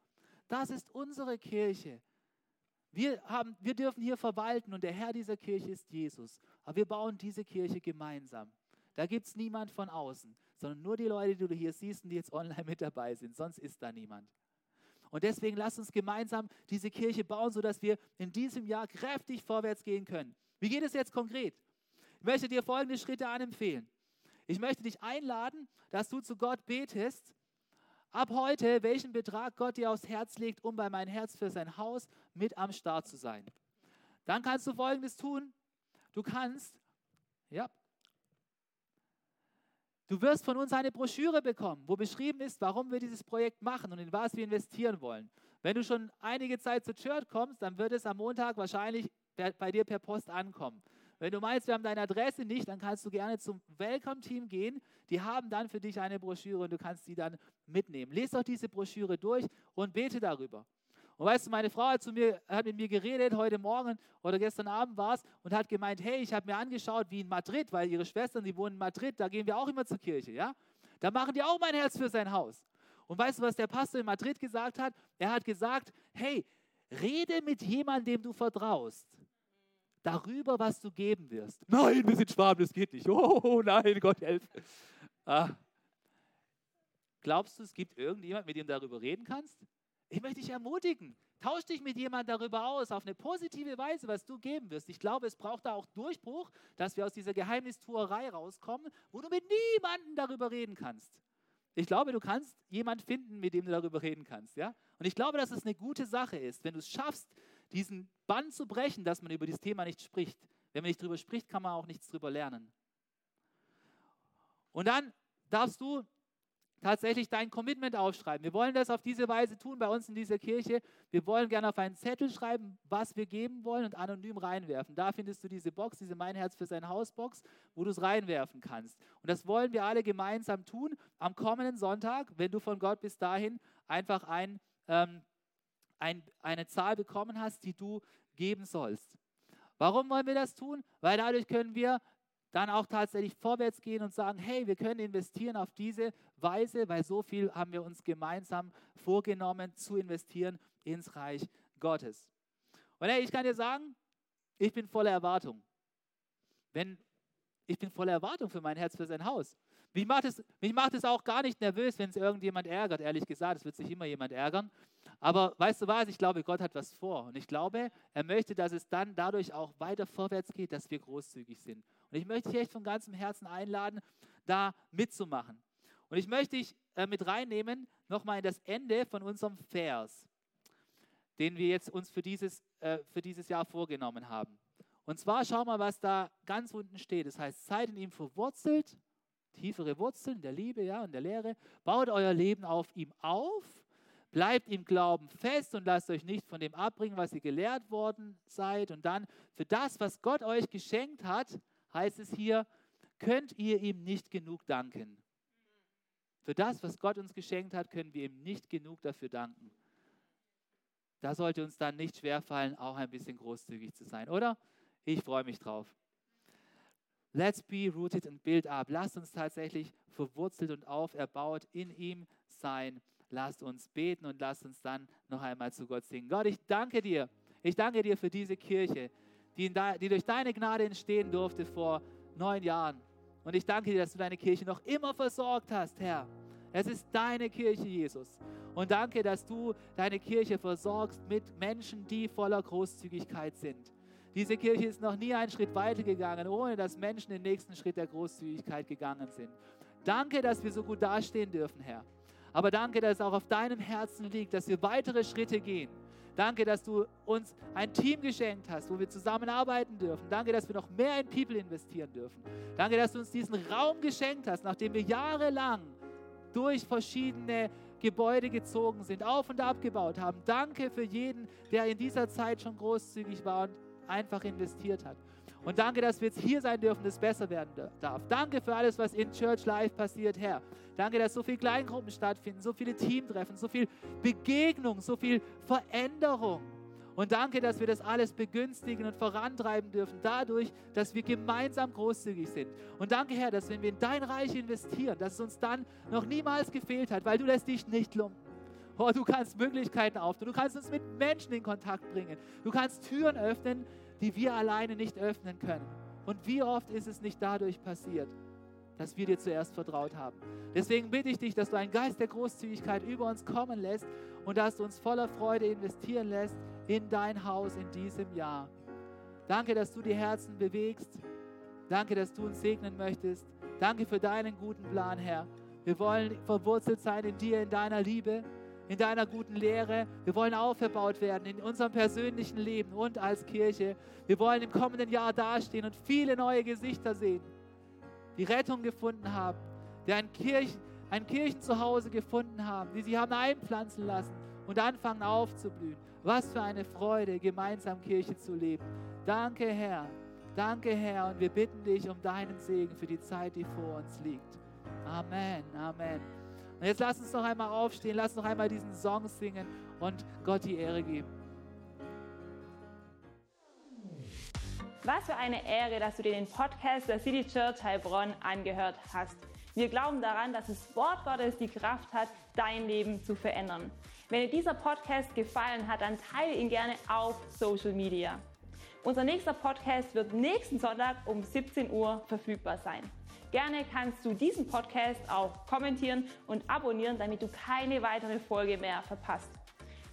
Das ist unsere Kirche. Wir, haben, wir dürfen hier verwalten und der Herr dieser Kirche ist Jesus. Aber wir bauen diese Kirche gemeinsam. Da gibt es niemand von außen, sondern nur die Leute, die du hier siehst und die jetzt online mit dabei sind. Sonst ist da niemand. Und deswegen lasst uns gemeinsam diese Kirche bauen, sodass wir in diesem Jahr kräftig vorwärts gehen können. Wie geht es jetzt konkret? Ich möchte dir folgende Schritte anempfehlen. Ich möchte dich einladen, dass du zu Gott betest, ab heute, welchen Betrag Gott dir aufs Herz legt, um bei mein Herz für sein Haus mit am Start zu sein. Dann kannst du folgendes tun. Du kannst, ja, Du wirst von uns eine Broschüre bekommen, wo beschrieben ist, warum wir dieses Projekt machen und in was wir investieren wollen. Wenn du schon einige Zeit zur Church kommst, dann wird es am Montag wahrscheinlich bei dir per Post ankommen. Wenn du meinst, wir haben deine Adresse nicht, dann kannst du gerne zum Welcome-Team gehen. Die haben dann für dich eine Broschüre und du kannst die dann mitnehmen. Lies doch diese Broschüre durch und bete darüber. Und weißt du, meine Frau hat, zu mir, hat mit mir geredet, heute Morgen oder gestern Abend war es, und hat gemeint, hey, ich habe mir angeschaut, wie in Madrid, weil ihre Schwestern, die wohnen in Madrid, da gehen wir auch immer zur Kirche, ja? Da machen die auch mein Herz für sein Haus. Und weißt du, was der Pastor in Madrid gesagt hat? Er hat gesagt, hey, rede mit jemandem, dem du vertraust, darüber, was du geben wirst. Nein, wir sind Schwaben, das geht nicht. Oh nein, Gott helf. Ah. Glaubst du, es gibt irgendjemand, mit dem du darüber reden kannst? Ich möchte dich ermutigen. Tausch dich mit jemandem darüber aus, auf eine positive Weise, was du geben wirst. Ich glaube, es braucht da auch Durchbruch, dass wir aus dieser Geheimnistuerei rauskommen, wo du mit niemandem darüber reden kannst. Ich glaube, du kannst jemanden finden, mit dem du darüber reden kannst. Ja? Und ich glaube, dass es eine gute Sache ist, wenn du es schaffst, diesen Bann zu brechen, dass man über dieses Thema nicht spricht. Wenn man nicht darüber spricht, kann man auch nichts darüber lernen. Und dann darfst du tatsächlich dein Commitment aufschreiben. Wir wollen das auf diese Weise tun bei uns in dieser Kirche. Wir wollen gerne auf einen Zettel schreiben, was wir geben wollen und anonym reinwerfen. Da findest du diese Box, diese Mein Herz für sein Haus Box, wo du es reinwerfen kannst. Und das wollen wir alle gemeinsam tun am kommenden Sonntag, wenn du von Gott bis dahin einfach ein, ähm, ein, eine Zahl bekommen hast, die du geben sollst. Warum wollen wir das tun? Weil dadurch können wir dann auch tatsächlich vorwärts gehen und sagen, hey, wir können investieren auf diese Weise, weil so viel haben wir uns gemeinsam vorgenommen zu investieren ins Reich Gottes. Und hey, ich kann dir sagen, ich bin voller Erwartung. Wenn, ich bin voller Erwartung für mein Herz, für sein Haus. Mich macht, es, mich macht es auch gar nicht nervös, wenn es irgendjemand ärgert, ehrlich gesagt. Es wird sich immer jemand ärgern. Aber weißt du was, ich glaube, Gott hat was vor. Und ich glaube, er möchte, dass es dann dadurch auch weiter vorwärts geht, dass wir großzügig sind. Und ich möchte dich echt von ganzem Herzen einladen, da mitzumachen. Und ich möchte dich äh, mit reinnehmen, nochmal in das Ende von unserem Vers, den wir jetzt uns für dieses, äh, für dieses Jahr vorgenommen haben. Und zwar schau mal, was da ganz unten steht. Das heißt, seid in ihm verwurzelt, tiefere Wurzeln der Liebe ja, und der Lehre. Baut euer Leben auf ihm auf. Bleibt im Glauben fest und lasst euch nicht von dem abbringen, was ihr gelehrt worden seid. Und dann für das, was Gott euch geschenkt hat, heißt es hier, könnt ihr ihm nicht genug danken. Für das, was Gott uns geschenkt hat, können wir ihm nicht genug dafür danken. Da sollte uns dann nicht schwerfallen, auch ein bisschen großzügig zu sein, oder? Ich freue mich drauf. Let's be rooted and build up. Lasst uns tatsächlich verwurzelt und auferbaut in ihm sein. Lasst uns beten und lasst uns dann noch einmal zu Gott singen. Gott, ich danke dir. Ich danke dir für diese Kirche, die, de, die durch deine Gnade entstehen durfte vor neun Jahren. Und ich danke dir, dass du deine Kirche noch immer versorgt hast, Herr. Es ist deine Kirche, Jesus. Und danke, dass du deine Kirche versorgst mit Menschen, die voller Großzügigkeit sind. Diese Kirche ist noch nie einen Schritt weiter gegangen, ohne dass Menschen den nächsten Schritt der Großzügigkeit gegangen sind. Danke, dass wir so gut dastehen dürfen, Herr. Aber danke, dass es auch auf deinem Herzen liegt, dass wir weitere Schritte gehen. Danke, dass du uns ein Team geschenkt hast, wo wir zusammenarbeiten dürfen. Danke, dass wir noch mehr in People investieren dürfen. Danke, dass du uns diesen Raum geschenkt hast, nachdem wir jahrelang durch verschiedene Gebäude gezogen sind, auf und ab gebaut haben. Danke für jeden, der in dieser Zeit schon großzügig war und einfach investiert hat. Und danke, dass wir jetzt hier sein dürfen, dass es besser werden darf. Danke für alles, was in Church Life passiert, Herr. Danke, dass so viele Kleingruppen stattfinden, so viele Teamtreffen, so viel Begegnung, so viel Veränderung. Und danke, dass wir das alles begünstigen und vorantreiben dürfen, dadurch, dass wir gemeinsam großzügig sind. Und danke, Herr, dass wenn wir in dein Reich investieren, dass es uns dann noch niemals gefehlt hat, weil du lässt dich nicht lumpen. Oh, du kannst Möglichkeiten auftun, du kannst uns mit Menschen in Kontakt bringen, du kannst Türen öffnen, die wir alleine nicht öffnen können. Und wie oft ist es nicht dadurch passiert, dass wir dir zuerst vertraut haben. Deswegen bitte ich dich, dass du einen Geist der Großzügigkeit über uns kommen lässt und dass du uns voller Freude investieren lässt in dein Haus in diesem Jahr. Danke, dass du die Herzen bewegst. Danke, dass du uns segnen möchtest. Danke für deinen guten Plan, Herr. Wir wollen verwurzelt sein in dir, in deiner Liebe in deiner guten Lehre. Wir wollen aufgebaut werden in unserem persönlichen Leben und als Kirche. Wir wollen im kommenden Jahr dastehen und viele neue Gesichter sehen, die Rettung gefunden haben, die ein, Kirchen, ein Kirchenzuhause gefunden haben, die sie haben einpflanzen lassen und anfangen aufzublühen. Was für eine Freude, gemeinsam Kirche zu leben. Danke, Herr. Danke, Herr, und wir bitten dich um deinen Segen für die Zeit, die vor uns liegt. Amen, Amen. Und jetzt lass uns noch einmal aufstehen, lass noch einmal diesen Song singen und Gott die Ehre geben. Was für eine Ehre, dass du dir den Podcast der City Church Heilbronn angehört hast. Wir glauben daran, dass das Wort Gottes die Kraft hat, dein Leben zu verändern. Wenn dir dieser Podcast gefallen hat, dann teile ihn gerne auf Social Media. Unser nächster Podcast wird nächsten Sonntag um 17 Uhr verfügbar sein. Gerne kannst du diesen Podcast auch kommentieren und abonnieren, damit du keine weitere Folge mehr verpasst.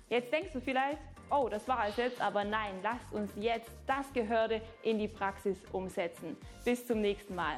Jetzt denkst du vielleicht, oh, das war es jetzt, aber nein, lass uns jetzt das Gehörde in die Praxis umsetzen. Bis zum nächsten Mal.